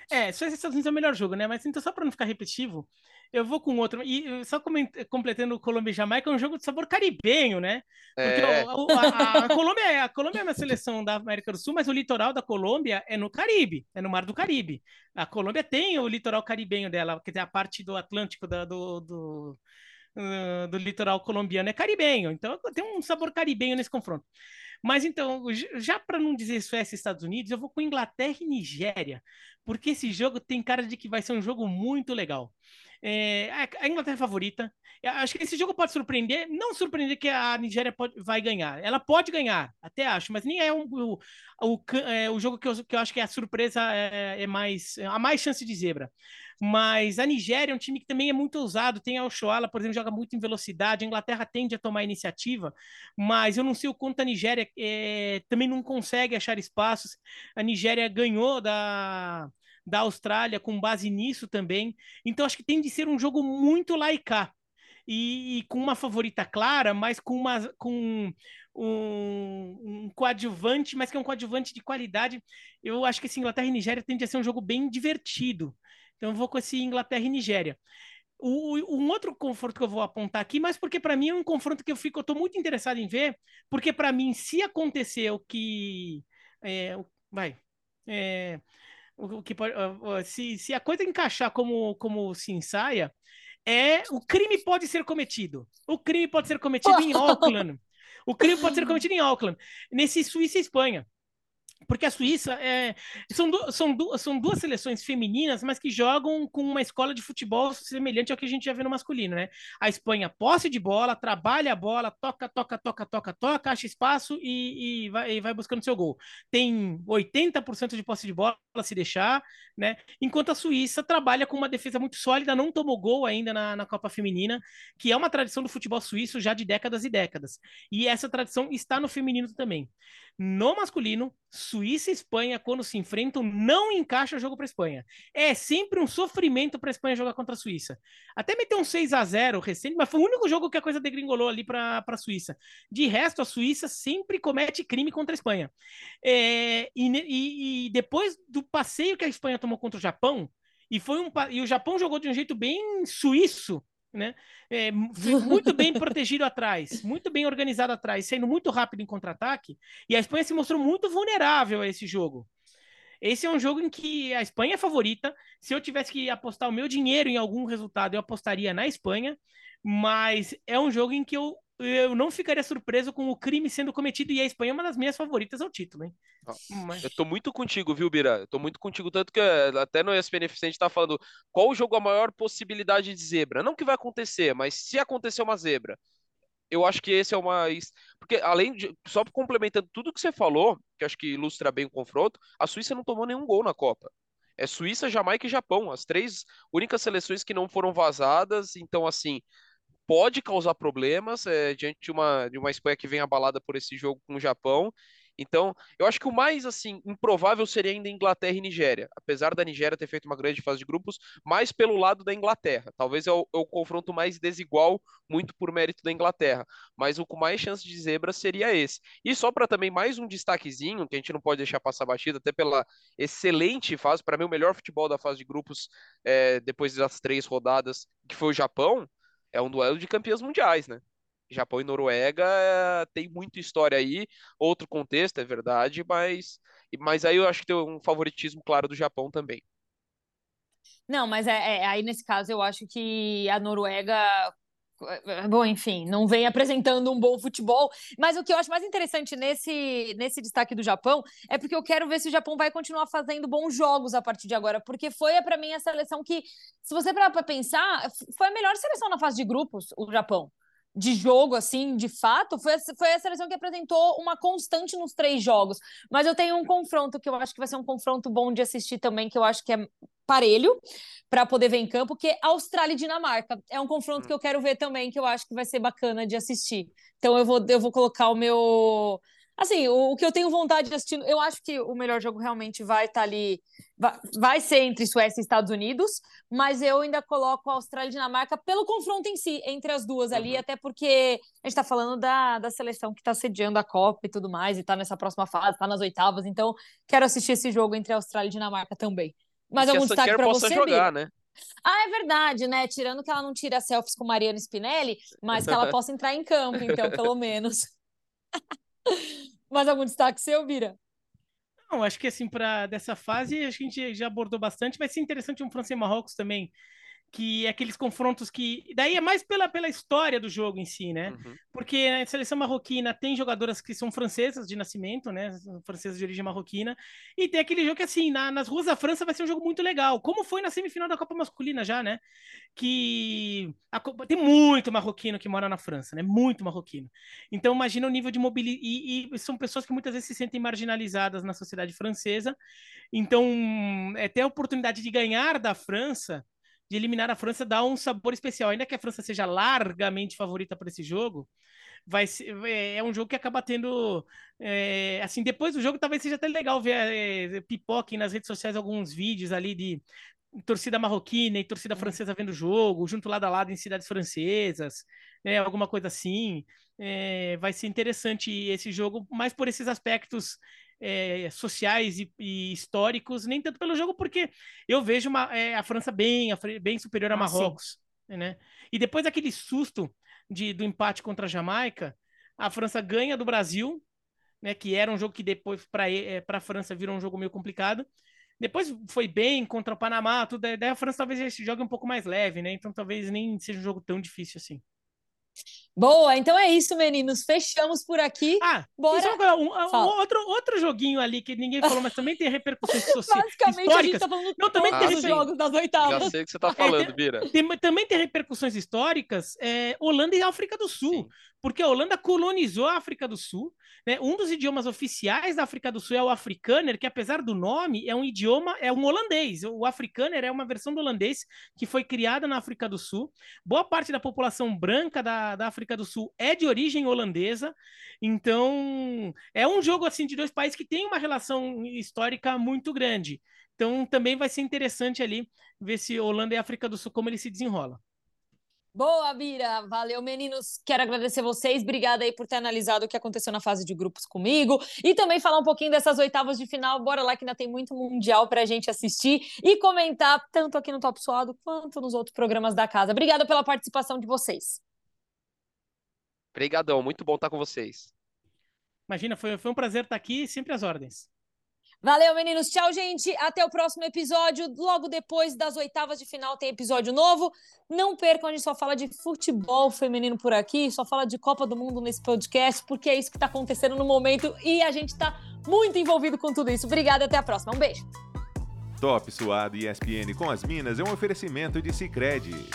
É, Suécia e Estados Unidos é o melhor jogo, né? Mas então, só para não ficar repetitivo, eu vou com outro. E só completando Colômbia e Jamaica, é um jogo de sabor caribenho, né? Porque é. o, a, a, Colômbia é, a Colômbia é uma seleção da América do Sul, mas o litoral da Colômbia é no Caribe, é no Mar do Caribe. A Colômbia tem o litoral caribenho dela, quer dizer, a parte do Atlântico da, do, do, uh, do litoral colombiano é caribenho. Então tem um sabor caribenho nesse confronto. Mas então, já para não dizer Suécia e Estados Unidos, eu vou com Inglaterra e Nigéria, porque esse jogo tem cara de que vai ser um jogo muito legal. É, a Inglaterra é favorita. Acho que esse jogo pode surpreender, não surpreender que a Nigéria pode, vai ganhar. Ela pode ganhar, até acho, mas nem é um, o, o, é, o jogo que eu, que eu acho que a surpresa é, é mais a mais chance de zebra. Mas a Nigéria é um time que também é muito ousado. Tem a Oshoala, por exemplo, joga muito em velocidade. A Inglaterra tende a tomar iniciativa, mas eu não sei o quanto a Nigéria é, também não consegue achar espaços. A Nigéria ganhou da da Austrália com base nisso também. Então acho que tem de ser um jogo muito laicar. E, e, com uma favorita clara, mas com, uma, com um, um, coadjuvante, mas que é um coadjuvante de qualidade. Eu acho que esse Inglaterra e Nigéria tende a ser um jogo bem divertido. Então eu vou com esse Inglaterra e Nigéria. O, um outro confronto que eu vou apontar aqui, mas porque para mim é um confronto que eu fico, eu tô muito interessado em ver, porque para mim, se acontecer o que. É, vai. É, o, que pode, se, se a coisa encaixar como, como se ensaia, é o crime pode ser cometido. O crime pode ser cometido em Auckland. O crime pode ser cometido em Auckland. Nesse Suíça e Espanha. Porque a Suíça é, são, du são, du são duas seleções femininas, mas que jogam com uma escola de futebol semelhante ao que a gente já vê no masculino, né? A Espanha posse de bola, trabalha a bola, toca, toca, toca, toca, toca, acha espaço e, e, vai, e vai, buscando seu gol. Tem 80% de posse de bola se deixar, né? Enquanto a Suíça trabalha com uma defesa muito sólida, não tomou gol ainda na, na Copa Feminina, que é uma tradição do futebol suíço já de décadas e décadas. E essa tradição está no feminino também. No masculino, Suíça e Espanha, quando se enfrentam, não encaixa jogo para Espanha. É sempre um sofrimento para Espanha jogar contra a Suíça. Até meteu um 6 a 0 recente, mas foi o único jogo que a coisa degringolou ali para a Suíça. De resto, a Suíça sempre comete crime contra a Espanha. É, e, e, e depois do passeio que a Espanha tomou contra o Japão, e, foi um, e o Japão jogou de um jeito bem suíço, né? É, muito bem protegido atrás, muito bem organizado atrás, sendo muito rápido em contra-ataque, e a Espanha se mostrou muito vulnerável a esse jogo. Esse é um jogo em que a Espanha é favorita. Se eu tivesse que apostar o meu dinheiro em algum resultado, eu apostaria na Espanha, mas é um jogo em que eu eu não ficaria surpreso com o crime sendo cometido e a Espanha é uma das minhas favoritas ao título, hein? Mas... Eu tô muito contigo, viu, Bira? Eu tô muito contigo, tanto que eh, até no ESPN Eficiente tá falando qual o jogo a maior possibilidade de zebra. Não que vai acontecer, mas se acontecer uma zebra, eu acho que esse é o mais. Porque, além de. Só complementando tudo que você falou, que acho que ilustra bem o confronto, a Suíça não tomou nenhum gol na Copa. É Suíça, Jamaica e Japão, as três únicas seleções que não foram vazadas. Então, assim, pode causar problemas é, diante de uma, de uma Espanha que vem abalada por esse jogo com o Japão. Então, eu acho que o mais assim improvável seria ainda Inglaterra e Nigéria, apesar da Nigéria ter feito uma grande fase de grupos, mais pelo lado da Inglaterra. Talvez é o, confronto mais desigual, muito por mérito da Inglaterra, mas o com mais chance de zebra seria esse. E só para também mais um destaquezinho, que a gente não pode deixar passar batido, até pela excelente fase, para mim o melhor futebol da fase de grupos é, depois das três rodadas, que foi o Japão, é um duelo de campeões mundiais, né? Japão e Noruega é, tem muita história aí, outro contexto, é verdade, mas, mas aí eu acho que tem um favoritismo claro do Japão também. Não, mas é, é, aí nesse caso eu acho que a Noruega bom, enfim, não vem apresentando um bom futebol. Mas o que eu acho mais interessante nesse, nesse destaque do Japão é porque eu quero ver se o Japão vai continuar fazendo bons jogos a partir de agora, porque foi para mim a seleção que, se você parar para pensar, foi a melhor seleção na fase de grupos, o Japão de jogo, assim, de fato, foi a, foi a seleção que apresentou uma constante nos três jogos. Mas eu tenho um confronto que eu acho que vai ser um confronto bom de assistir também, que eu acho que é parelho para poder ver em campo, que é Austrália e Dinamarca. É um confronto hum. que eu quero ver também, que eu acho que vai ser bacana de assistir. Então eu vou, eu vou colocar o meu Assim, o, o, que eu tenho vontade de assistir, eu acho que o melhor jogo realmente vai estar tá ali, vai, vai, ser entre Suécia e Estados Unidos, mas eu ainda coloco a Austrália e Dinamarca pelo confronto em si, entre as duas ali, uhum. até porque a gente está falando da, da seleção que está sediando a Copa e tudo mais, e está nessa próxima fase, está nas oitavas, então quero assistir esse jogo entre Austrália e Dinamarca também. Mas algum destaque para você, jogar, né? Ah, é verdade, né? Tirando que ela não tira selfies com Mariana Spinelli, mas que ela possa entrar em campo, então, pelo menos. Mais algum destaque seu, Vira? Não, acho que assim, para dessa fase, a gente já abordou bastante. Vai ser interessante um França e Marrocos também que é aqueles confrontos que. Daí é mais pela, pela história do jogo em si, né? Uhum. Porque a seleção marroquina tem jogadoras que são francesas de nascimento, né? Francesas de origem marroquina. E tem aquele jogo que, assim, na, nas ruas da França vai ser um jogo muito legal. Como foi na semifinal da Copa Masculina já, né? Que a, tem muito marroquino que mora na França, né? Muito marroquino. Então, imagina o nível de mobilidade. E, e, são pessoas que muitas vezes se sentem marginalizadas na sociedade francesa. Então, é ter a oportunidade de ganhar da França de eliminar a França dá um sabor especial. Ainda que a França seja largamente favorita para esse jogo, vai ser, é, é um jogo que acaba tendo. É, assim, depois do jogo, talvez seja até legal ver é, pipoque nas redes sociais alguns vídeos ali de torcida marroquina e torcida francesa vendo o jogo, junto lado a lado em cidades francesas, né, alguma coisa assim. É, vai ser interessante esse jogo, mais por esses aspectos é, sociais e, e, históricos, nem tanto pelo jogo, porque eu vejo uma, é, a França bem, bem superior a ah, Marrocos. né? E depois daquele susto de, do empate contra a Jamaica, a França ganha do Brasil, né, que era um jogo que depois para é, a França virou um jogo meio complicado. Depois foi bem contra o Panamá, tudo, daí a França talvez jogue um pouco mais leve, né? Então talvez nem seja um jogo tão difícil assim. Boa, então é isso, meninos. Fechamos por aqui. Ah, Bora. Um, um, outro, outro joguinho ali que ninguém falou, mas também tem repercussões sociais. Basicamente, históricas. a gente tá falando Não, também tem jogos das oitavas. Já sei o que você tá falando, é, Bira. Tem, também tem repercussões históricas, é, Holanda e África do Sul. Sim porque a Holanda colonizou a África do Sul. Né? Um dos idiomas oficiais da África do Sul é o afrikaner, que apesar do nome, é um idioma, é um holandês. O afrikaner é uma versão do holandês que foi criada na África do Sul. Boa parte da população branca da, da África do Sul é de origem holandesa. Então, é um jogo assim de dois países que tem uma relação histórica muito grande. Então, também vai ser interessante ali ver se Holanda e África do Sul como ele se desenrola. Boa, Bira. Valeu, meninos. Quero agradecer vocês. Obrigada aí por ter analisado o que aconteceu na fase de grupos comigo e também falar um pouquinho dessas oitavas de final. Bora lá que ainda tem muito mundial pra gente assistir e comentar tanto aqui no Top Suado quanto nos outros programas da casa. Obrigada pela participação de vocês. Obrigadão, muito bom estar com vocês. Imagina, foi, foi um prazer estar aqui, sempre às ordens. Valeu, meninos. Tchau, gente. Até o próximo episódio. Logo depois das oitavas de final tem episódio novo. Não percam, a gente só fala de futebol feminino por aqui, só fala de Copa do Mundo nesse podcast, porque é isso que está acontecendo no momento e a gente está muito envolvido com tudo isso. Obrigada, até a próxima. Um beijo. Top Suado e ESPN com as Minas é um oferecimento de Sicredi